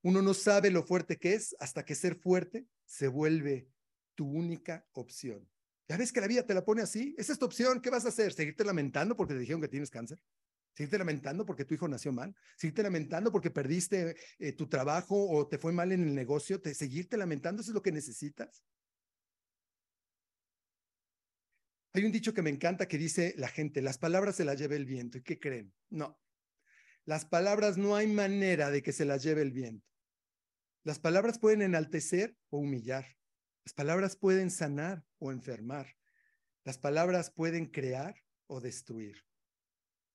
Uno no sabe lo fuerte que es hasta que ser fuerte se vuelve tu única opción. Ya ves que la vida te la pone así. Esa es tu opción. ¿Qué vas a hacer? ¿Seguirte lamentando porque te dijeron que tienes cáncer? ¿Seguirte lamentando porque tu hijo nació mal? ¿Seguirte lamentando porque perdiste eh, tu trabajo o te fue mal en el negocio? ¿Te, ¿Seguirte lamentando? ¿Eso es lo que necesitas? Hay un dicho que me encanta que dice la gente, las palabras se las lleva el viento. ¿Y qué creen? No. Las palabras no hay manera de que se las lleve el viento. Las palabras pueden enaltecer o humillar. Las palabras pueden sanar o enfermar. Las palabras pueden crear o destruir.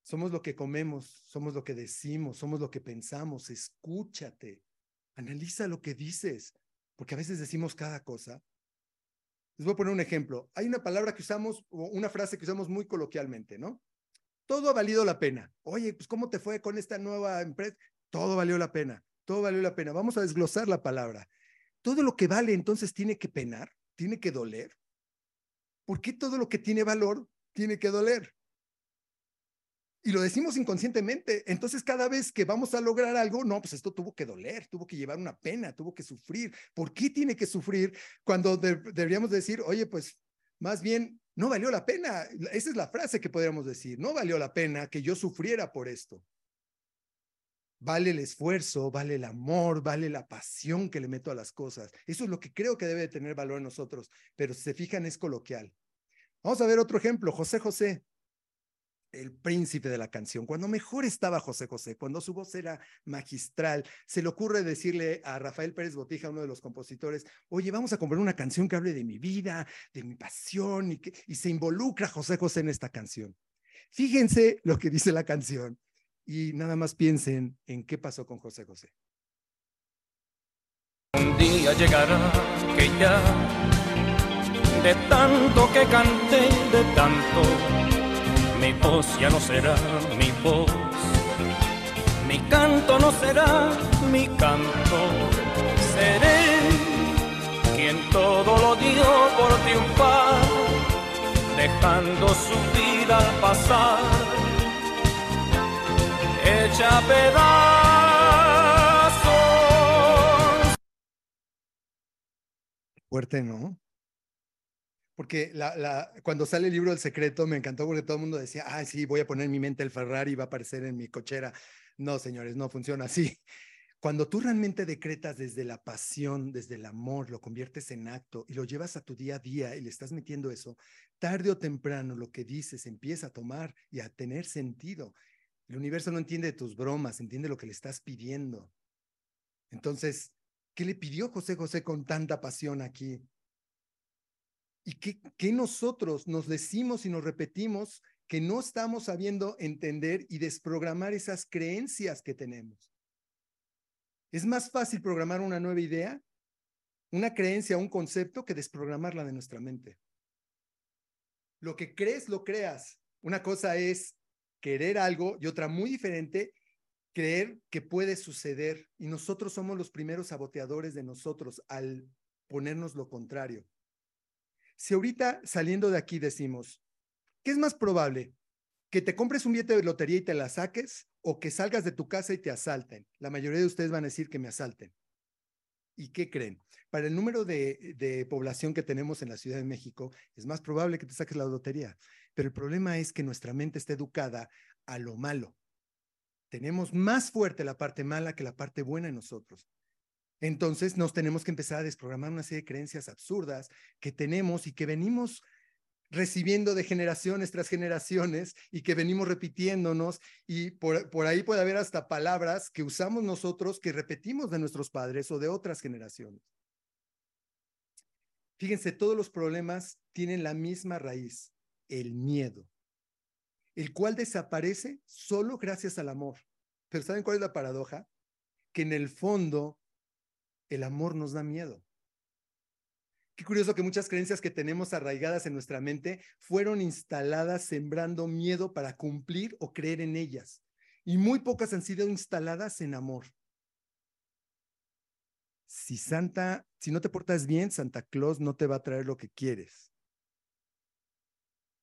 Somos lo que comemos, somos lo que decimos, somos lo que pensamos. Escúchate, analiza lo que dices, porque a veces decimos cada cosa les voy a poner un ejemplo. Hay una palabra que usamos, o una frase que usamos muy coloquialmente, ¿no? Todo ha valido la pena. Oye, pues ¿cómo te fue con esta nueva empresa? Todo valió la pena, todo valió la pena. Vamos a desglosar la palabra. Todo lo que vale entonces tiene que penar, tiene que doler. ¿Por qué todo lo que tiene valor tiene que doler? Y lo decimos inconscientemente. Entonces, cada vez que vamos a lograr algo, no, pues esto tuvo que doler, tuvo que llevar una pena, tuvo que sufrir. ¿Por qué tiene que sufrir cuando deberíamos decir, oye, pues más bien, no valió la pena? Esa es la frase que podríamos decir, no valió la pena que yo sufriera por esto. Vale el esfuerzo, vale el amor, vale la pasión que le meto a las cosas. Eso es lo que creo que debe tener valor en nosotros, pero si se fijan es coloquial. Vamos a ver otro ejemplo, José José el príncipe de la canción, cuando mejor estaba José José, cuando su voz era magistral, se le ocurre decirle a Rafael Pérez Botija, uno de los compositores, oye, vamos a comprar una canción que hable de mi vida, de mi pasión, y, que, y se involucra José José en esta canción. Fíjense lo que dice la canción y nada más piensen en qué pasó con José José. Un día llegará que ya, de tanto que canté, de tanto mi voz ya no será mi voz, mi canto no será mi canto. Seré quien todo lo dio por triunfar, dejando su vida pasar, hecha pedazos. Fuerte, ¿no? Porque cuando sale el libro del secreto me encantó porque todo el mundo decía, ah, sí, voy a poner en mi mente el Ferrari, va a aparecer en mi cochera. No, señores, no funciona así. *laughs* Cuando tú realmente decretas desde la pasión, desde el amor, lo conviertes en acto y lo llevas a tu día a día y le estás metiendo eso, tarde o temprano lo que dices empieza a tomar y a tener sentido. El universo no entiende tus bromas, entiende lo que le estás pidiendo. Entonces, ¿qué le pidió José José con tanta pasión aquí? ¿Y qué, nosotros nos decimos y nos repetimos que no estamos sabiendo entender y desprogramar esas creencias que tenemos? Es más fácil programar una nueva idea, una creencia, un concepto, que desprogramarla de nuestra mente. Lo que crees, lo creas. Una cosa es querer algo y otra muy diferente, creer que puede suceder. Y nosotros somos los primeros saboteadores de nosotros al ponernos lo contrario. Si ahorita saliendo de aquí decimos, ¿qué es más probable? ¿Que te compres un billete de lotería y te la saques o que salgas de tu casa y te asalten? La mayoría de ustedes van a decir que me asalten. ¿Y qué creen? Para el número de, de, población que tenemos en la Ciudad de México, es más probable que te saques la lotería. Pero el problema es que nuestra mente está educada a lo malo. Tenemos más fuerte la parte mala que la parte buena en nosotros. Entonces nos tenemos que empezar a desprogramar una serie de creencias absurdas que tenemos y que venimos recibiendo de generaciones tras generaciones y que venimos repitiéndonos y por, ahí puede haber hasta palabras que usamos nosotros que repetimos de nuestros padres o de otras generaciones. Fíjense, todos los problemas tienen la misma raíz, el miedo, el cual desaparece solo gracias al amor. Pero ¿saben cuál es la paradoja? Que en el fondo el amor nos da miedo. Qué curioso que muchas creencias que tenemos arraigadas en nuestra mente fueron instaladas sembrando miedo para cumplir o creer en ellas. Y muy pocas han sido instaladas en amor. Si Santa, si no te portas bien, Santa Claus no te va a traer lo que quieres.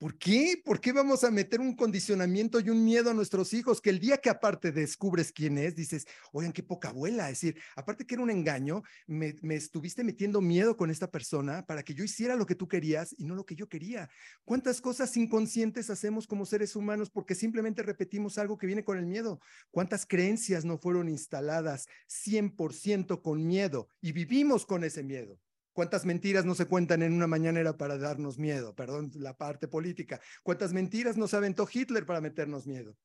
¿Por qué? ¿Por qué vamos a meter un condicionamiento y un miedo a nuestros hijos? Que el día que aparte descubres quién es, dices, oigan, qué poca abuela. Es decir, aparte que era un engaño, me, me, estuviste metiendo miedo con esta persona para que yo hiciera lo que tú querías y no lo que yo quería. ¿Cuántas cosas inconscientes hacemos como seres humanos porque simplemente repetimos algo que viene con el miedo? ¿Cuántas creencias no fueron instaladas 100% con miedo y vivimos con ese miedo? ¿Cuántas mentiras no se cuentan en una mañanera para darnos miedo? Perdón, la parte política. ¿Cuántas mentiras nos aventó Hitler para meternos miedo?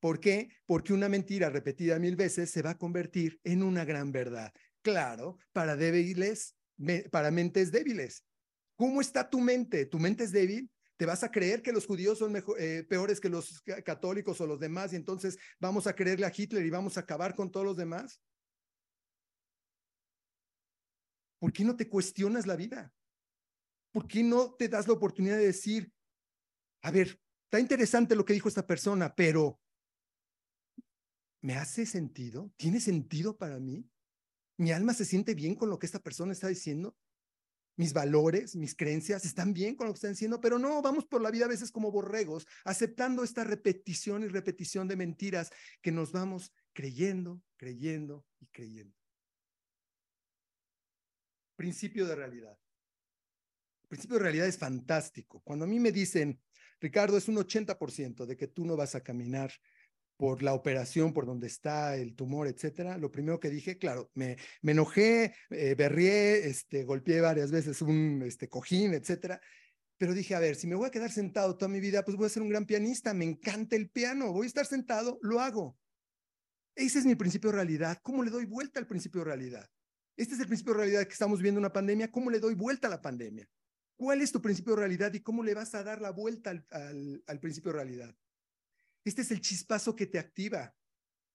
¿Por qué? Porque una mentira repetida mil veces se va a convertir en una gran verdad. Claro, para débiles, para mentes débiles. ¿Cómo está tu mente? ¿Tu mente es débil? ¿Te vas a creer que los judíos son eh, peores que los católicos o los demás y entonces vamos a creerle a Hitler y vamos a acabar con todos los demás? ¿Por qué no te cuestionas la vida? ¿Por qué no te das la oportunidad de decir, a ver, está interesante lo que dijo esta persona, pero ¿me hace sentido? ¿Tiene sentido para mí? ¿Mi alma se siente bien con lo que esta persona está diciendo? mis valores, mis creencias están bien con lo que están diciendo, pero no, vamos por la vida a veces como borregos, aceptando esta repetición y repetición de mentiras que nos vamos creyendo, creyendo y creyendo principio de realidad. El principio de realidad es fantástico. Cuando a mí me dicen, Ricardo, es un 80% de que tú no vas a caminar por la operación, por donde está el tumor, etcétera, lo primero que dije, claro, me, me enojé, eh, berrié, este, golpeé varias veces un este, cojín, etcétera, pero dije, a ver, si me voy a quedar sentado toda mi vida, pues voy a ser un gran pianista, me encanta el piano, voy a estar sentado, lo hago. Ese es mi principio de realidad. ¿Cómo le doy vuelta al principio de realidad? Este es el principio de realidad que estamos viendo una pandemia. ¿Cómo le doy vuelta a la pandemia? ¿Cuál es tu principio de realidad y cómo le vas a dar la vuelta al, principio de realidad? Este es el chispazo que te activa.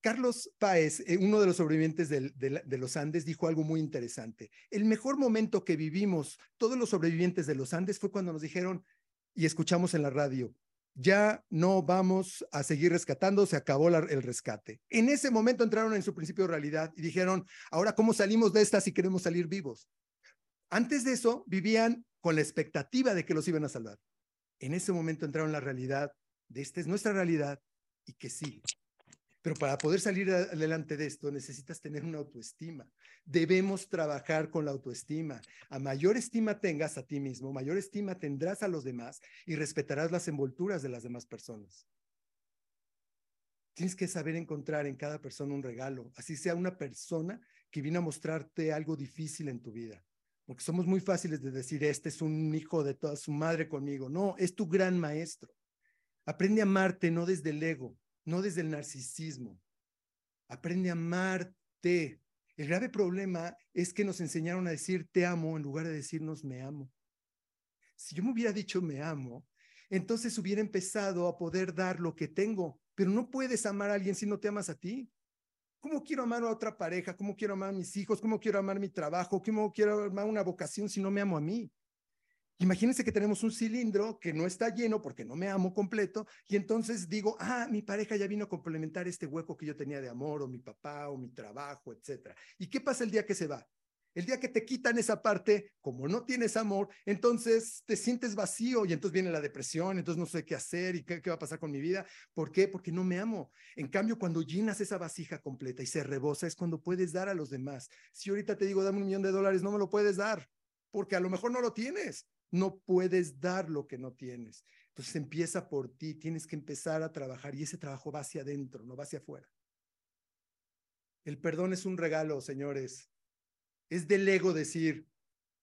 Carlos Páez, eh, uno de los sobrevivientes de, los Andes, dijo algo muy interesante. El mejor momento que vivimos todos los sobrevivientes de los Andes fue cuando nos dijeron y escuchamos en la radio, ya no vamos a seguir rescatando, se acabó el rescate. En ese momento entraron en su principio de realidad y dijeron, ahora, ¿cómo salimos de esta si queremos salir vivos? Antes de eso, vivían con la expectativa de que los iban a salvar. En ese momento entraron en la realidad de esta es nuestra realidad y que sí, pero para poder salir adelante de esto necesitas tener una autoestima. Debemos trabajar con la autoestima. A mayor estima tengas a ti mismo, mayor estima tendrás a los demás y respetarás las envolturas de las demás personas. Tienes que saber encontrar en cada persona un regalo, así sea una persona que viene a mostrarte algo difícil en tu vida. Porque somos muy fáciles de decir, este es un hijo de toda su madre conmigo. No, es tu gran maestro. Aprende a amarte no desde el ego, no desde el narcisismo. Aprende a amarte. El grave problema es que nos enseñaron a decir te amo en lugar de decirnos me amo. Si yo me hubiera dicho me amo, entonces hubiera empezado a poder dar lo que tengo, pero no puedes amar a alguien si no te amas a ti. ¿Cómo quiero amar a otra pareja? ¿Cómo quiero amar a mis hijos? ¿Cómo quiero amar mi trabajo? ¿Cómo quiero amar una vocación si no me amo a mí? Imagínense que tenemos un cilindro que no está lleno porque no me amo completo y entonces digo, ah, mi pareja ya vino a complementar este hueco que yo tenía de amor o mi papá o mi trabajo, etcétera. ¿Y qué pasa el día que se va? El día que te quitan esa parte, como no tienes amor, entonces te sientes vacío y entonces viene la depresión, entonces no sé qué hacer y qué, qué va a pasar con mi vida. ¿Por qué? Porque no me amo. En cambio, cuando llenas esa vasija completa y se rebosa, es cuando puedes dar a los demás. Si ahorita te digo, dame un millón de dólares, no me lo puedes dar, porque a lo mejor no lo tienes. No puedes dar lo que no tienes. Entonces empieza por ti, tienes que empezar a trabajar y ese trabajo va hacia adentro, no va hacia afuera. El perdón es un regalo, señores. Es del ego decir,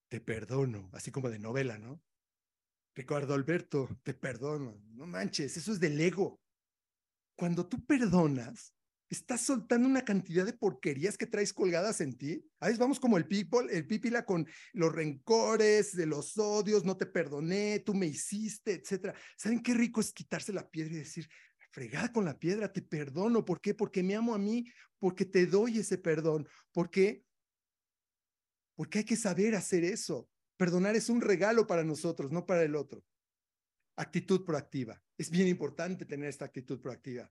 te perdono, así como de novela, ¿no? Ricardo Alberto, te perdono. No manches, eso es del ego. Cuando tú perdonas, estás soltando una cantidad de porquerías que traes colgadas en ti. Ahí vamos como el people, el pípila con los rencores, de los odios, no te perdoné, tú me hiciste, etcétera. ¿Saben qué rico es quitarse la piedra y decir, fregada con la piedra, te perdono? ¿Por qué? Porque me amo a mí, porque te doy ese perdón, porque porque hay que saber hacer eso. Perdonar es un regalo para nosotros, no para el otro. Actitud proactiva. Es bien importante tener esta actitud proactiva.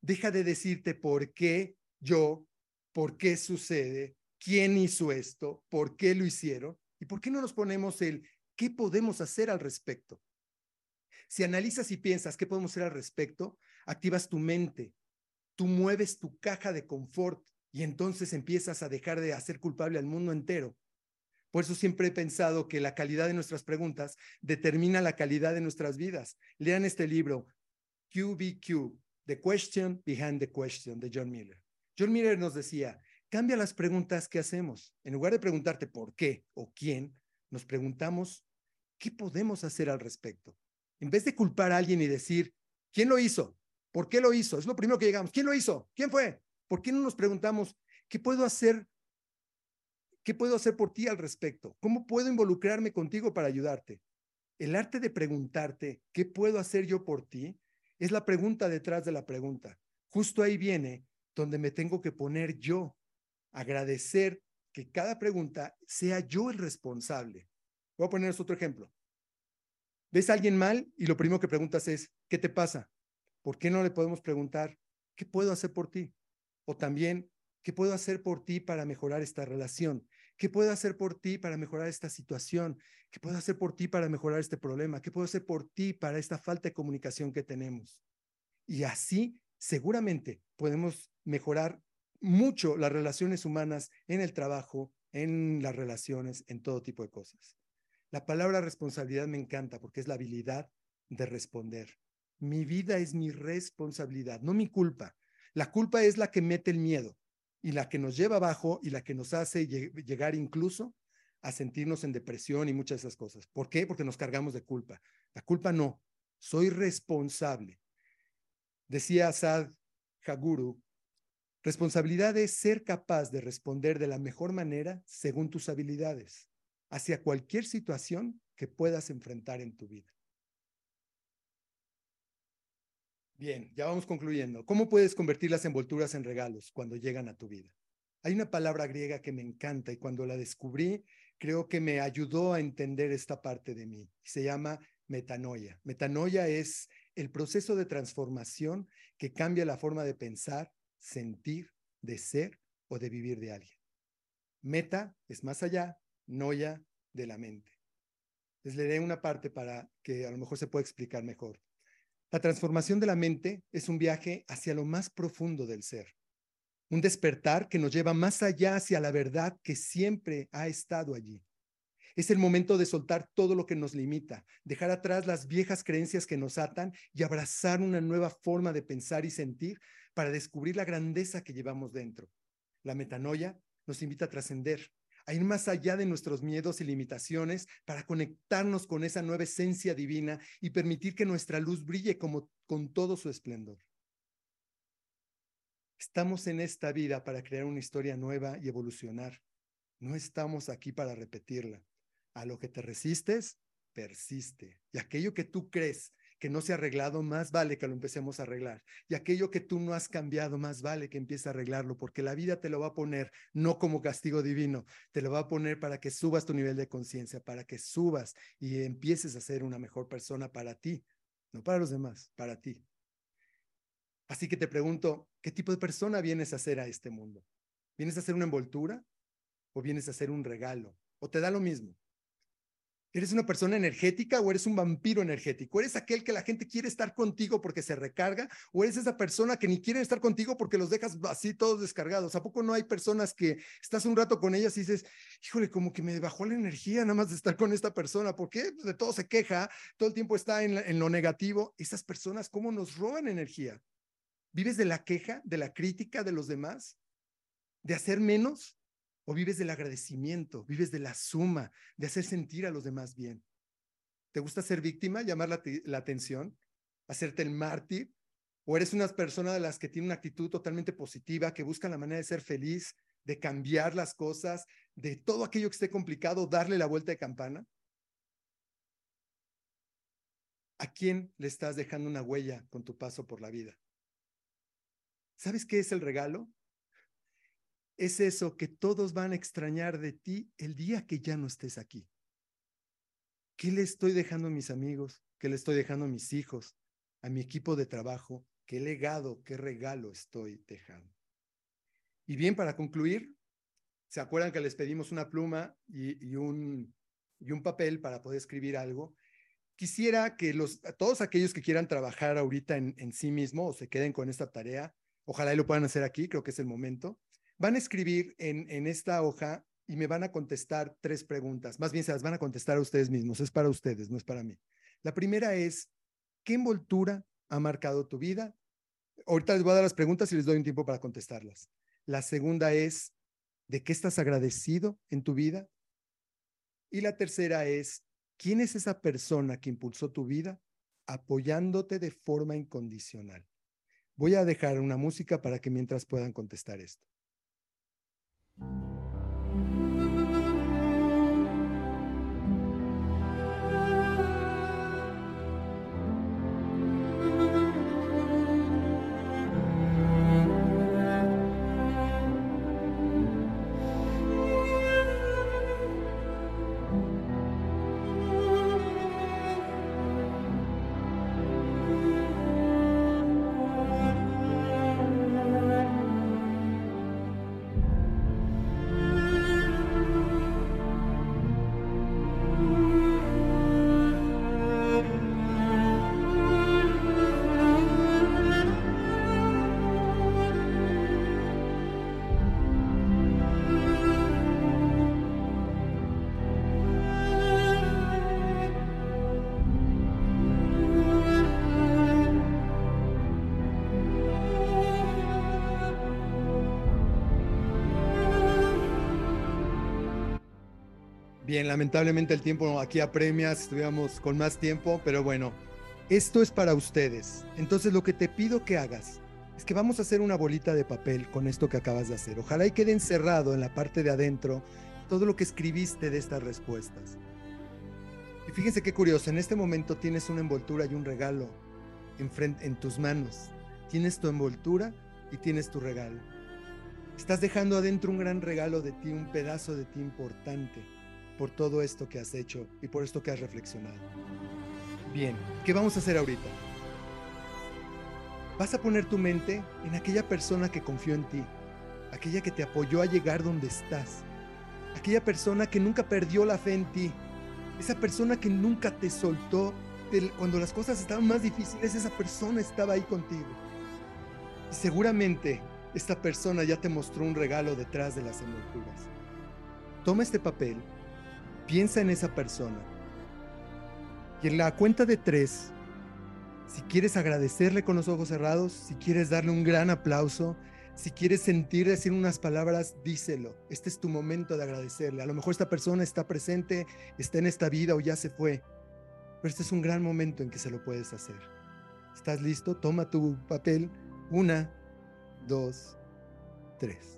Deja de decirte por qué yo, por qué sucede, quién hizo esto, por qué lo hicieron y por qué no nos ponemos el qué podemos hacer al respecto. Si analizas y piensas qué podemos hacer al respecto, activas tu mente, tú mueves tu caja de confort y entonces empiezas a dejar de hacer culpable al mundo entero. Por eso siempre he pensado que la calidad de nuestras preguntas determina la calidad de nuestras vidas. Lean este libro, QBQ, The Question Behind the Question, de John Miller. John Miller nos decía, cambia las preguntas que hacemos. En lugar de preguntarte por qué o quién, nos preguntamos, ¿qué podemos hacer al respecto? En vez de culpar a alguien y decir, ¿quién lo hizo? ¿Por qué lo hizo? Es lo primero que llegamos. ¿Quién lo hizo? ¿Quién fue? ¿Por qué no nos preguntamos qué puedo hacer? ¿Qué puedo hacer por ti al respecto? ¿Cómo puedo involucrarme contigo para ayudarte? El arte de preguntarte, ¿qué puedo hacer yo por ti? Es la pregunta detrás de la pregunta. Justo ahí viene donde me tengo que poner yo, agradecer que cada pregunta sea yo el responsable. Voy a poner otro ejemplo. ¿Ves a alguien mal y lo primero que preguntas es, ¿qué te pasa? ¿Por qué no le podemos preguntar, ¿qué puedo hacer por ti? O también, ¿qué puedo hacer por ti para mejorar esta relación? ¿Qué puedo hacer por ti para mejorar esta situación? ¿Qué puedo hacer por ti para mejorar este problema? ¿Qué puedo hacer por ti para esta falta de comunicación que tenemos? Y así, seguramente, podemos mejorar mucho las relaciones humanas en el trabajo, en las relaciones, en todo tipo de cosas. La palabra responsabilidad me encanta porque es la habilidad de responder. Mi vida es mi responsabilidad, no mi culpa. La culpa es la que mete el miedo y la que nos lleva abajo y la que nos hace llegar incluso a sentirnos en depresión y muchas de esas cosas. ¿Por qué? Porque nos cargamos de culpa. La culpa no, soy responsable. Decía Asad Haguru, responsabilidad es ser capaz de responder de la mejor manera según tus habilidades hacia cualquier situación que puedas enfrentar en tu vida. Bien, ya vamos concluyendo. ¿Cómo puedes convertir las envolturas en regalos cuando llegan a tu vida? Hay una palabra griega que me encanta y cuando la descubrí, creo que me ayudó a entender esta parte de mí. Se llama metanoia. Metanoia es el proceso de transformación que cambia la forma de pensar, sentir, de ser o de vivir de alguien. Meta es más allá, noia de la mente. Les leeré una parte para que a lo mejor se pueda explicar mejor. La transformación de la mente es un viaje hacia lo más profundo del ser, un despertar que nos lleva más allá hacia la verdad que siempre ha estado allí. Es el momento de soltar todo lo que nos limita, dejar atrás las viejas creencias que nos atan y abrazar una nueva forma de pensar y sentir para descubrir la grandeza que llevamos dentro. La metanoia nos invita a trascender, a ir más allá de nuestros miedos y limitaciones para conectarnos con esa nueva esencia divina y permitir que nuestra luz brille como con todo su esplendor. Estamos en esta vida para crear una historia nueva y evolucionar. No estamos aquí para repetirla. A lo que te resistes, persiste. Y aquello que tú crees que no se ha arreglado, más vale que lo empecemos a arreglar. Y aquello que tú no has cambiado, más vale que empieces a arreglarlo, porque la vida te lo va a poner no como castigo divino, te lo va a poner para que subas tu nivel de conciencia, para que subas y empieces a ser una mejor persona para ti, no para los demás, para ti. Así que te pregunto, ¿qué tipo de persona vienes a ser a este mundo? ¿Vienes a hacer una envoltura o vienes a hacer un regalo? ¿O te da lo mismo? ¿Eres una persona energética o eres un vampiro energético? ¿Eres aquel que la gente quiere estar contigo porque se recarga? ¿O eres esa persona que ni quiere estar contigo porque los dejas así todos descargados? ¿A poco no hay personas que estás un rato con ellas y dices, híjole, como que me bajó la energía nada más de estar con esta persona? ¿Por qué? Pues de todo se queja, todo el tiempo está en, en lo negativo. Esas personas, ¿cómo nos roban energía? ¿Vives de la queja, de la crítica de los demás? ¿De hacer menos? ¿O vives del agradecimiento? ¿Vives de la suma, de hacer sentir a los demás bien? ¿Te gusta ser víctima, llamar la, atención, hacerte el mártir? ¿O eres una persona de las que tiene una actitud totalmente positiva, que busca la manera de ser feliz, de cambiar las cosas, de todo aquello que esté complicado, darle la vuelta de campana? ¿A quién le estás dejando una huella con tu paso por la vida? ¿Sabes qué es el regalo? Es eso que todos van a extrañar de ti el día que ya no estés aquí. ¿Qué le estoy dejando a mis amigos? ¿Qué le estoy dejando a mis hijos? ¿A mi equipo de trabajo? ¿Qué legado, qué regalo estoy dejando? Y bien, para concluir, ¿se acuerdan que les pedimos una pluma y, un, papel para poder escribir algo? Quisiera que todos aquellos que quieran trabajar ahorita en, en sí mismo o se queden con esta tarea, Ojalá lo puedan hacer aquí, creo que es el momento. Van a escribir en, esta hoja y me van a contestar tres preguntas. Más bien se las van a contestar a ustedes mismos. Es para ustedes, no es para mí. La primera es, ¿qué envoltura ha marcado tu vida? Ahorita les voy a dar las preguntas y les doy un tiempo para contestarlas. La segunda es, ¿de qué estás agradecido en tu vida? Y la tercera es, ¿quién es esa persona que impulsó tu vida apoyándote de forma incondicional? Voy a dejar una música para que mientras puedan contestar esto. Thank you. Bien, lamentablemente el tiempo aquí apremia, si estuviéramos con más tiempo, pero bueno, esto es para ustedes. Entonces lo que te pido que hagas es que vamos a hacer una bolita de papel con esto que acabas de hacer. Ojalá y quede encerrado en la parte de adentro todo lo que escribiste de estas respuestas. Y fíjense qué curioso, en este momento tienes una envoltura y un regalo en, en tus manos. Tienes tu envoltura y tienes tu regalo. Estás dejando adentro un gran regalo de ti, un pedazo de ti importante por todo esto que has hecho y por esto que has reflexionado. Bien, ¿qué vamos a hacer ahorita? Vas a poner tu mente en aquella persona que confió en ti, aquella que te apoyó a llegar donde estás, aquella persona que nunca perdió la fe en ti, esa persona que nunca te soltó cuando las cosas estaban más difíciles, esa persona estaba ahí contigo. Y seguramente esta persona ya te mostró un regalo detrás de las envolturas. Toma este papel Piensa en esa persona. Y en la cuenta de tres, si quieres agradecerle con los ojos cerrados, si quieres darle un gran aplauso, si quieres sentir decir unas palabras, díselo. Este es tu momento de agradecerle. A lo mejor esta persona está presente, está en esta vida o ya se fue. Pero este es un gran momento en que se lo puedes hacer. ¿Estás listo? Toma tu papel. Una, dos, tres.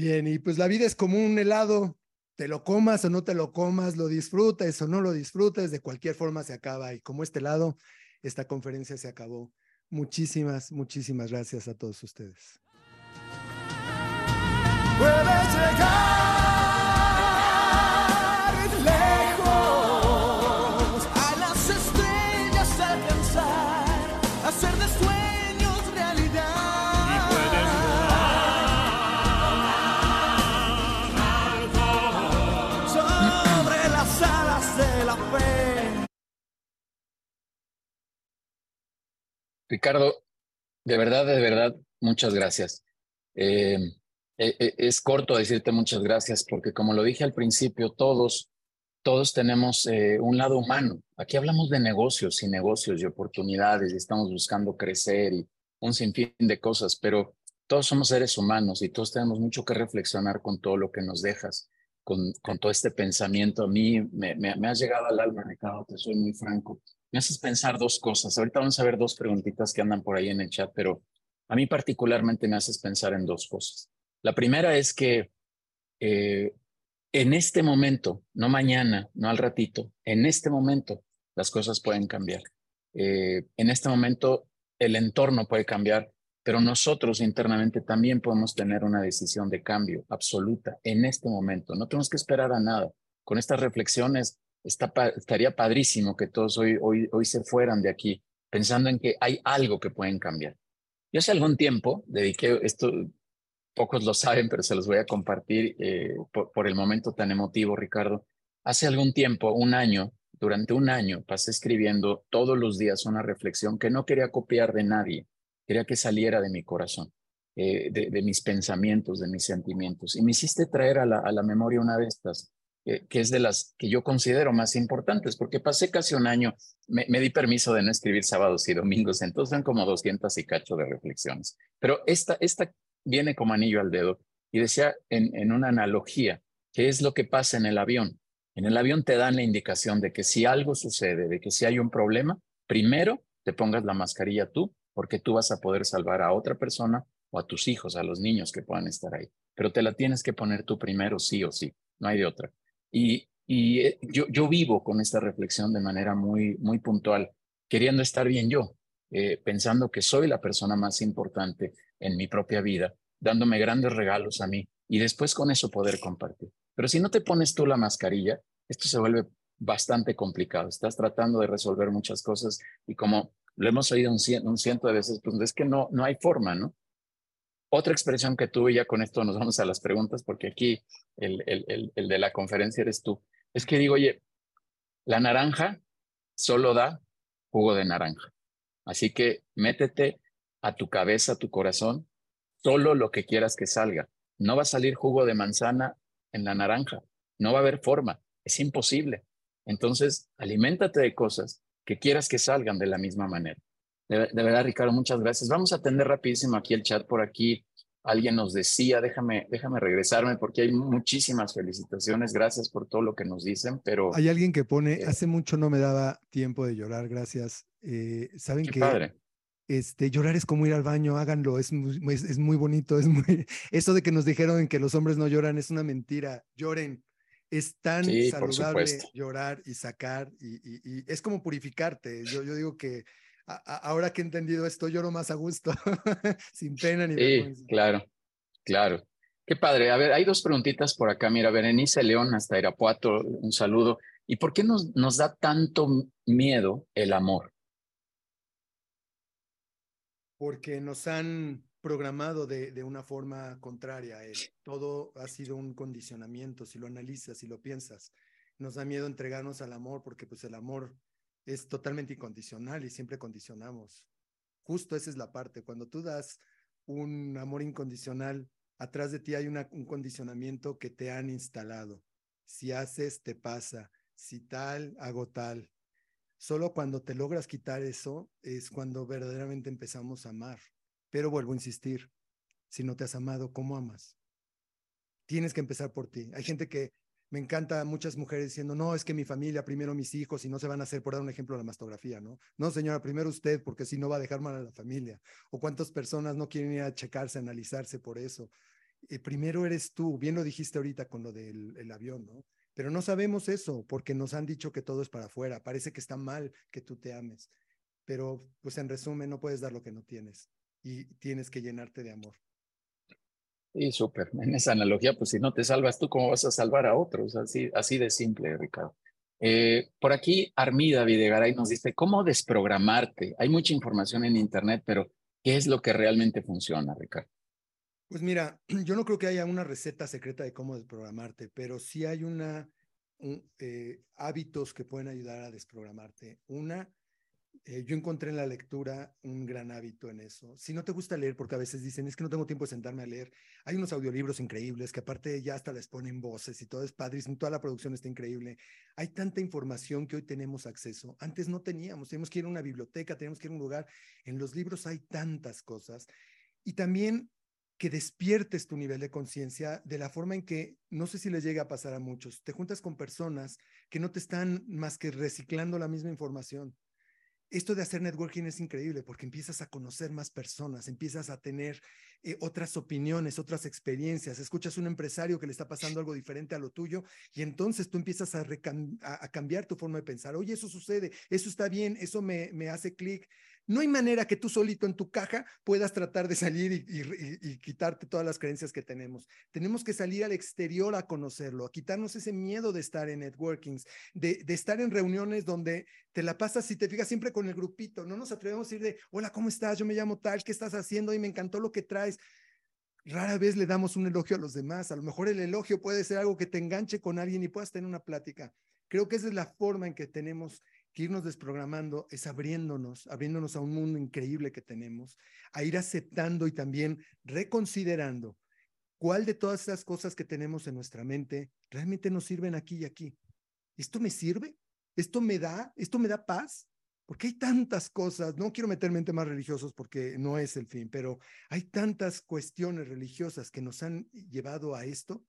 Bien, y pues la vida es como un helado, te lo comas o no te lo comas, lo disfrutes o no lo disfrutes, de cualquier forma se acaba. Y como este lado, esta conferencia se acabó. Muchísimas, muchísimas gracias a todos ustedes. Ricardo, de verdad, de verdad, muchas gracias. Eh, eh, eh, es corto decirte muchas gracias porque como lo dije al principio, todos, todos tenemos un lado humano. Aquí hablamos de negocios y negocios y oportunidades y estamos buscando crecer y un sinfín de cosas, pero todos somos seres humanos y todos tenemos mucho que reflexionar con todo lo que nos dejas, con, con todo este pensamiento. A mí me, me, me has llegado al alma, Ricardo, te soy muy franco. Me haces pensar dos cosas. Ahorita vamos a ver dos preguntitas que andan por ahí en el chat, pero a mí particularmente me haces pensar en dos cosas. La primera es que eh, en este momento, no mañana, no al ratito, en este momento las cosas pueden cambiar. Eh, en este momento el entorno puede cambiar, pero nosotros internamente también podemos tener una decisión de cambio absoluta en este momento. No tenemos que esperar a nada. Con estas reflexiones estaría padrísimo que todos hoy, hoy, hoy se fueran de aquí pensando en que hay algo que pueden cambiar. Yo hace algún tiempo dediqué esto, pocos lo saben, pero se los voy a compartir eh, por, por, el momento tan emotivo, Ricardo. Hace algún tiempo, un año, durante un año, pasé escribiendo todos los días una reflexión que no quería copiar de nadie, quería que saliera de mi corazón, eh, de, de, mis pensamientos, de mis sentimientos. Y me hiciste traer a la, a la memoria una de estas, que es de las que yo considero más importantes, porque pasé casi un año, me, me, di permiso de no escribir sábados y domingos, entonces son como 200 y cacho de reflexiones. Pero esta, esta viene como anillo al dedo. Y decía en, en una analogía, ¿qué es lo que pasa en el avión? En el avión te dan la indicación de que si algo sucede, de que si hay un problema, primero te pongas la mascarilla tú, porque tú vas a poder salvar a otra persona o a tus hijos, a los niños que puedan estar ahí. Pero te la tienes que poner tú primero, sí o sí, no hay de otra. Y, eh, yo, vivo con esta reflexión de manera muy, muy puntual, queriendo estar bien yo, eh, pensando que soy la persona más importante en mi propia vida, dándome grandes regalos a mí y después con eso poder compartir. Pero si no te pones tú la mascarilla, esto se vuelve bastante complicado. Estás tratando de resolver muchas cosas y como lo hemos oído un, un ciento de veces, pues es que no, no hay forma, ¿no? Otra expresión que tuve, ya con esto nos vamos a las preguntas, porque aquí el, el, de la conferencia eres tú, es que digo, oye, la naranja solo da jugo de naranja. Así que métete a tu cabeza, a tu corazón, solo lo que quieras que salga. No va a salir jugo de manzana en la naranja, no va a haber forma, es imposible. Entonces, aliméntate de cosas que quieras que salgan de la misma manera. De, de, verdad, Ricardo, muchas gracias. Vamos a atender rapidísimo aquí el chat por aquí. Alguien nos decía, déjame, déjame regresarme porque hay muchísimas felicitaciones. Gracias por todo lo que nos dicen, pero... Hay alguien que pone, eh, hace mucho no me daba tiempo de llorar, gracias. Eh, Saben que padre. Este, llorar es como ir al baño, háganlo, es muy, es, es muy bonito, es muy... *laughs* Eso de que nos dijeron que los hombres no lloran es una mentira, lloren. Es tan sí, saludable llorar y sacar y, y, y, es como purificarte. Yo, yo digo que a, ahora que he entendido esto, lloro más a gusto, *laughs* sin pena ni sí, vergüenza. Claro, claro. Qué padre. A ver, hay dos preguntitas por acá. Mira, Berenice León hasta Irapuato, un saludo. ¿Y por qué nos, nos da tanto miedo el amor? porque nos han programado de, de, una forma contraria a él. Todo ha sido un condicionamiento, si lo analizas, si lo piensas. Nos da miedo entregarnos al amor porque pues el amor es totalmente incondicional y siempre condicionamos. Justo esa es la parte. Cuando tú das un amor incondicional, atrás de ti hay un condicionamiento que te han instalado. Si haces, te pasa. Si tal, hago tal. Solo cuando te logras quitar eso es cuando verdaderamente empezamos a amar. Pero vuelvo a insistir, si no te has amado, ¿cómo amas? Tienes que empezar por ti. Hay gente que me encanta, muchas mujeres diciendo, no, es que mi familia, primero mis hijos, y no se van a hacer, por dar un ejemplo, la mastografía, ¿no? No, señora, primero usted, porque si no va a dejar mal a la familia. O cuántas personas no quieren ir a checarse, analizarse por eso. eh, primero eres tú, bien lo dijiste ahorita con lo del el avión, ¿no? Pero no sabemos eso porque nos han dicho que todo es para afuera. Parece que está mal que tú te ames. Pero, pues en resumen, no puedes dar lo que no tienes y tienes que llenarte de amor. Sí, súper. *laughs* En esa analogía, pues si no te salvas tú, ¿cómo vas a salvar a otros? Así, así de simple, Ricardo. Eh, por aquí, Armida Videgaray nos dice, ¿cómo desprogramarte? Hay mucha información en Internet, pero ¿qué es lo que realmente funciona, Ricardo? Pues mira, *clears throat* yo no creo que haya una receta secreta de cómo desprogramarte, pero sí hay una, eh, hábitos que pueden ayudar a desprogramarte. Una, eh, yo encontré en la lectura un gran hábito en eso. Si no te gusta leer, porque a veces dicen, es que no tengo tiempo de sentarme a leer, hay unos audiolibros increíbles que aparte ya hasta les ponen voces y todo es padrísimo, toda la producción está increíble. Hay tanta información que hoy tenemos acceso. Antes no teníamos, teníamos que ir a una biblioteca, teníamos que ir a un lugar. En los libros hay tantas cosas. Y también que despiertes tu nivel de conciencia de la forma en que, no sé si les llega a pasar a muchos, te juntas con personas que no te están más que reciclando la misma información esto de hacer networking es increíble porque empiezas a conocer más personas, empiezas a tener eh, otras opiniones, otras experiencias, escuchas a un empresario que le está pasando algo diferente a lo tuyo y entonces tú empiezas a, a, cambiar tu forma de pensar. Oye, eso sucede, eso está bien, eso me, me hace clic. No hay manera que tú solito en tu caja puedas tratar de salir y, quitarte todas las creencias que tenemos. Tenemos que salir al exterior a conocerlo, a quitarnos ese miedo de estar en networkings, de, estar en reuniones donde te la pasas, si te fijas, siempre con el grupito. No nos atrevemos a ir de, hola, ¿cómo estás? Yo me llamo tal, ¿qué estás haciendo? Y me encantó lo que traes. Rara vez le damos un elogio a los demás. A lo mejor el elogio puede ser algo que te enganche con alguien y puedas tener una plática. Creo que esa es la forma en que tenemos que irnos desprogramando, es abriéndonos, abriéndonos a un mundo increíble que tenemos, a ir aceptando y también reconsiderando cuál de todas esas cosas que tenemos en nuestra mente realmente nos sirven aquí y aquí. ¿Esto me sirve? ¿Esto me da? ¿Esto me da paz? Porque hay tantas cosas, no quiero meterme en temas religiosos porque no es el fin, pero hay tantas cuestiones religiosas que nos han llevado a esto,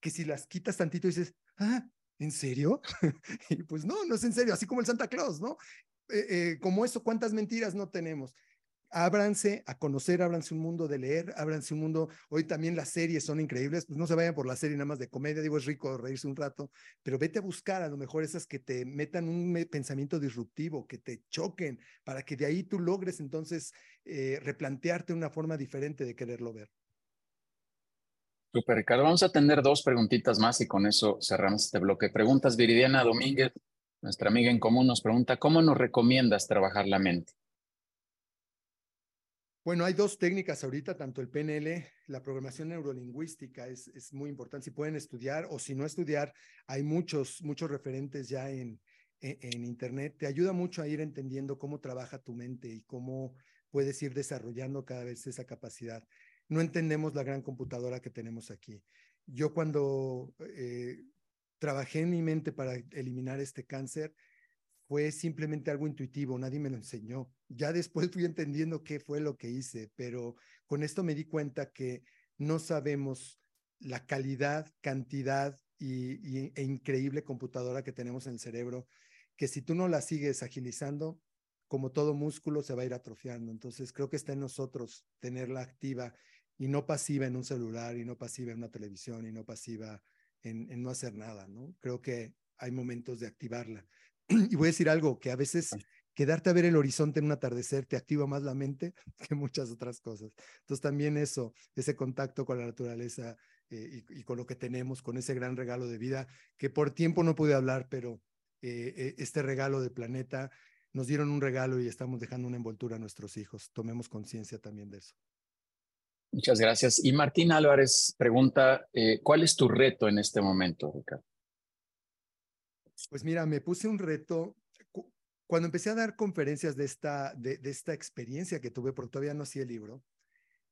que si las quitas tantito dices, ah, ¿en serio? *laughs* y pues no, no es en serio, así como el Santa Claus, ¿no? Eh, eh, como eso, ¿cuántas mentiras no tenemos? ábranse a conocer, ábranse un mundo de leer, ábranse un mundo, hoy también las series son increíbles, pues no se vayan por la serie nada más de comedia, digo, es rico reírse un rato, pero vete a buscar a lo mejor esas que te metan un pensamiento disruptivo, que te choquen, para que de ahí tú logres entonces eh, replantearte una forma diferente de quererlo ver. Super, Ricardo. Vamos a tener dos preguntitas más y con eso cerramos este bloque. Preguntas Viridiana Domínguez, nuestra amiga en común, nos pregunta, ¿cómo nos recomiendas trabajar la mente? Bueno, hay dos técnicas ahorita, tanto el PNL, la programación neurolingüística es, es muy importante. Si pueden estudiar o si no estudiar, hay muchos, muchos referentes ya en, en, en, Internet. Te ayuda mucho a ir entendiendo cómo trabaja tu mente y cómo puedes ir desarrollando cada vez esa capacidad. No entendemos la gran computadora que tenemos aquí. Yo cuando eh, trabajé en mi mente para eliminar este cáncer, fue simplemente algo intuitivo, nadie me lo enseñó. Ya después fui entendiendo qué fue lo que hice, pero con esto me di cuenta que no sabemos la calidad, cantidad y, e increíble computadora que tenemos en el cerebro, que si tú no la sigues agilizando, como todo músculo se va a ir atrofiando. Entonces creo que está en nosotros tenerla activa y no pasiva en un celular y no pasiva en una televisión y no pasiva en, en no hacer nada, ¿no? Creo que hay momentos de activarla. *clears throat* Y voy a decir algo, que a veces quedarte a ver el horizonte en un atardecer te activa más la mente *laughs* que muchas otras cosas. Entonces también eso, ese contacto con la naturaleza eh, y, con lo que tenemos, con ese gran regalo de vida, que por tiempo no pude hablar, pero eh, eh, este regalo de planeta, nos dieron un regalo y estamos dejando una envoltura a nuestros hijos. Tomemos conciencia también de eso. Muchas gracias. Y Martín Álvarez pregunta, ¿cuál es tu reto en este momento, Ricardo? Pues mira, me puse un reto. Cuando empecé a dar conferencias de esta, de, esta experiencia que tuve, porque todavía no hacía el libro,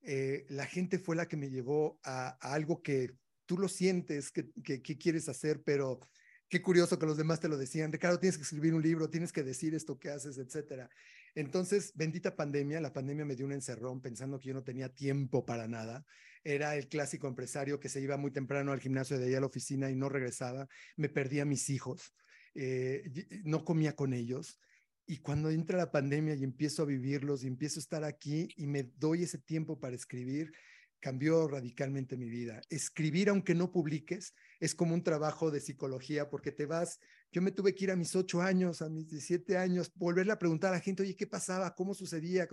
eh, la gente fue la que me llevó a, algo que tú lo sientes, que, que, quieres hacer, pero qué curioso que los demás te lo decían. Ricardo, tienes que escribir un libro, tienes que decir esto que haces, etcétera. Entonces, bendita pandemia, la pandemia me dio un encerrón pensando que yo no tenía tiempo para nada era el clásico empresario que se iba muy temprano al gimnasio de ahí a la oficina y no regresaba, me perdía a mis hijos, eh, no comía con ellos. Y cuando entra la pandemia y empiezo a vivirlos y empiezo a estar aquí y me doy ese tiempo para escribir, cambió radicalmente mi vida. Escribir, aunque no publiques, es como un trabajo de psicología porque te vas, yo me tuve que ir a mis ocho años, a mis 17 años, volverle a preguntar a la gente, oye, ¿qué pasaba? ¿Cómo sucedía?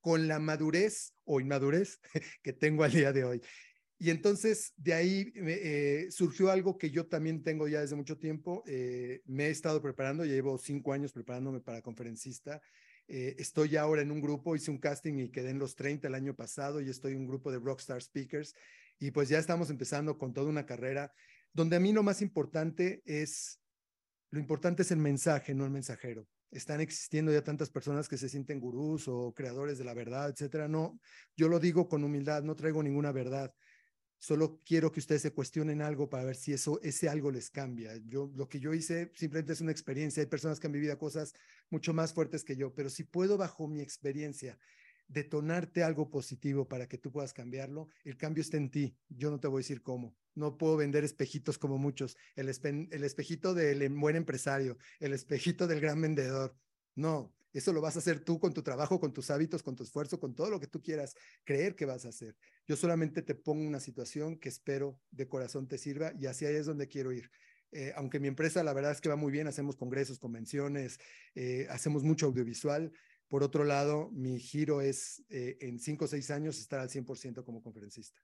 Con la madurez o inmadurez *laughs* que tengo al día de hoy. Y entonces de ahí eh, surgió algo que yo también tengo ya desde mucho tiempo. Eh, me he estado preparando, llevo cinco años preparándome para conferencista. Eh, estoy ahora en un grupo, hice un casting y quedé en los 30 el año pasado y estoy en un grupo de Rockstar Speakers. Y pues ya estamos empezando con toda una carrera donde a mí lo más importante es, lo importante es el mensaje, no el mensajero. Están existiendo ya tantas personas que se sienten gurús o creadores de la verdad, etcétera. No, yo lo digo con humildad, no traigo ninguna verdad Solo quiero que ustedes se cuestionen algo para ver si eso, ese algo les cambia. Yo, lo que yo hice simplemente es una experiencia. Hay personas que han vivido cosas mucho más fuertes que yo, pero si puedo bajo mi experiencia detonarte algo positivo para que tú puedas cambiarlo, el cambio está en ti. Yo no te voy a decir cómo. No puedo vender espejitos como muchos. El, el espejito del em, buen empresario, el espejito del gran vendedor. No, eso lo vas a hacer tú con tu trabajo, con tus hábitos, con tu esfuerzo, con todo lo que tú quieras creer que vas a hacer. Yo solamente te pongo una situación que espero de corazón te sirva y hacia ahí es donde quiero ir. Eh, aunque mi empresa la verdad es que va muy bien, hacemos congresos, convenciones, eh, hacemos mucho audiovisual. Por otro lado, mi giro es eh, en cinco o seis años estar al 100% como conferencista.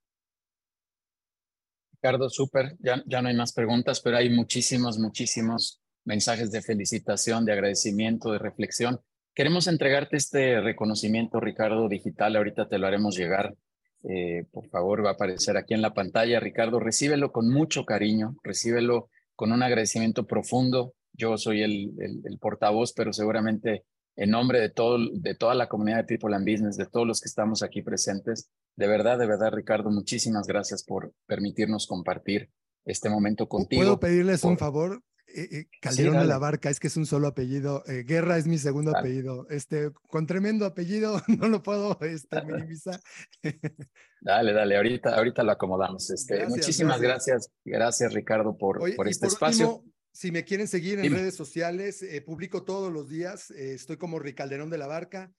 Ricardo, súper. Ya, ya no hay más preguntas, pero hay muchísimos, muchísimos mensajes de felicitación, de agradecimiento, de reflexión. Queremos entregarte este reconocimiento, Ricardo, digital. Ahorita te lo haremos llegar. Eh, por favor, va a aparecer aquí en la pantalla. Ricardo, recíbelo con mucho cariño, recíbelo con un agradecimiento profundo. Yo soy el, el, portavoz, pero seguramente en nombre de, todo, de toda la comunidad de People and Business, de todos los que estamos aquí presentes, de verdad, de verdad, Ricardo, muchísimas gracias por permitirnos compartir este momento contigo. ¿Puedo pedirles un favor? Eh, eh, Calderón de la Barca, es que es un solo apellido. Eh, Guerra es mi segundo apellido. Este, con tremendo apellido, *laughs* no lo puedo este, minimizar. *laughs* dale, dale, ahorita, ahorita lo acomodamos. Este, muchísimas gracias. gracias. Ricardo, por, por este espacio. si me quieren seguir en redes sociales, publico todos los días. estoy como Ricalderón de la Barca,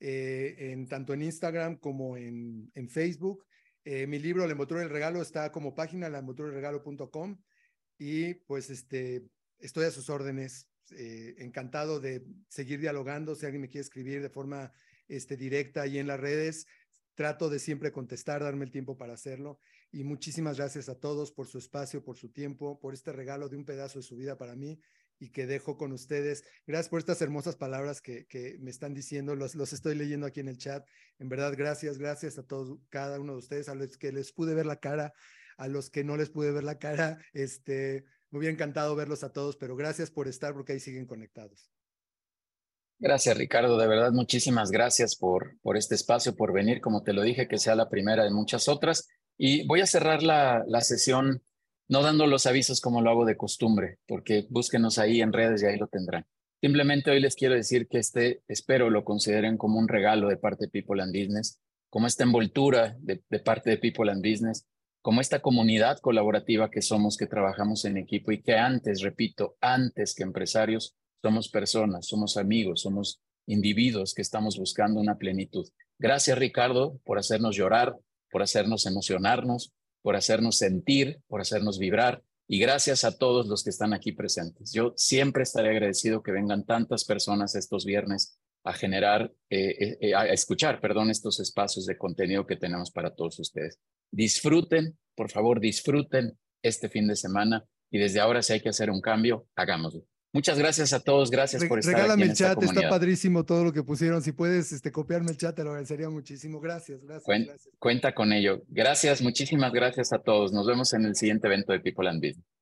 en, tanto en Instagram como en, en Facebook. mi libro, La envoltura del regalo, está como página, laenvolturadelregalo.com. Y pues este, estoy a sus órdenes. Eh, encantado de seguir dialogando. Si alguien me quiere escribir de forma este, directa ahí en las redes, trato de siempre contestar, darme el tiempo para hacerlo. Y muchísimas gracias a todos por su espacio, por su tiempo, por este regalo de un pedazo de su vida para mí y que dejo con ustedes. Gracias por estas hermosas palabras que, que me están diciendo, los, los estoy leyendo aquí en el chat. En verdad, gracias, gracias a todos, cada uno de ustedes, a los que les pude ver la cara, a los que no les pude ver la cara, este, me hubiera encantado verlos a todos, pero gracias por estar porque ahí siguen conectados. Gracias, Ricardo. De verdad, muchísimas gracias por, por este espacio, por venir. Como te lo dije, que sea la primera de muchas otras. Y voy a cerrar la, la sesión no dando los avisos como lo hago de costumbre, porque búsquenos ahí en redes y ahí lo tendrán. Simplemente hoy les quiero decir que este, espero lo consideren como un regalo de parte de People and Business, como esta envoltura de, de parte de People and Business, como esta comunidad colaborativa que somos, que trabajamos en equipo y que antes, repito, antes que empresarios, somos personas, somos amigos, somos individuos que estamos buscando una plenitud. Gracias, Ricardo, por hacernos llorar, por hacernos emocionarnos, por hacernos sentir, por hacernos vibrar. Y gracias a todos los que están aquí presentes. Yo siempre estaré agradecido que vengan tantas personas estos viernes a generar, eh, eh, eh, a escuchar, perdón, estos espacios de contenido que tenemos para todos ustedes. Disfruten, por favor, disfruten este fin de semana y desde ahora si hay que hacer un cambio, hagámoslo. Muchas gracias a todos, gracias por estar Regálame aquí en el chat, esta está padrísimo todo lo que pusieron. Si puedes este, copiarme el chat, te lo agradecería muchísimo. Gracias, gracias, Cuenta, gracias. Cuenta con ello. Gracias, muchísimas gracias a todos. Nos vemos en el siguiente evento de People and Business.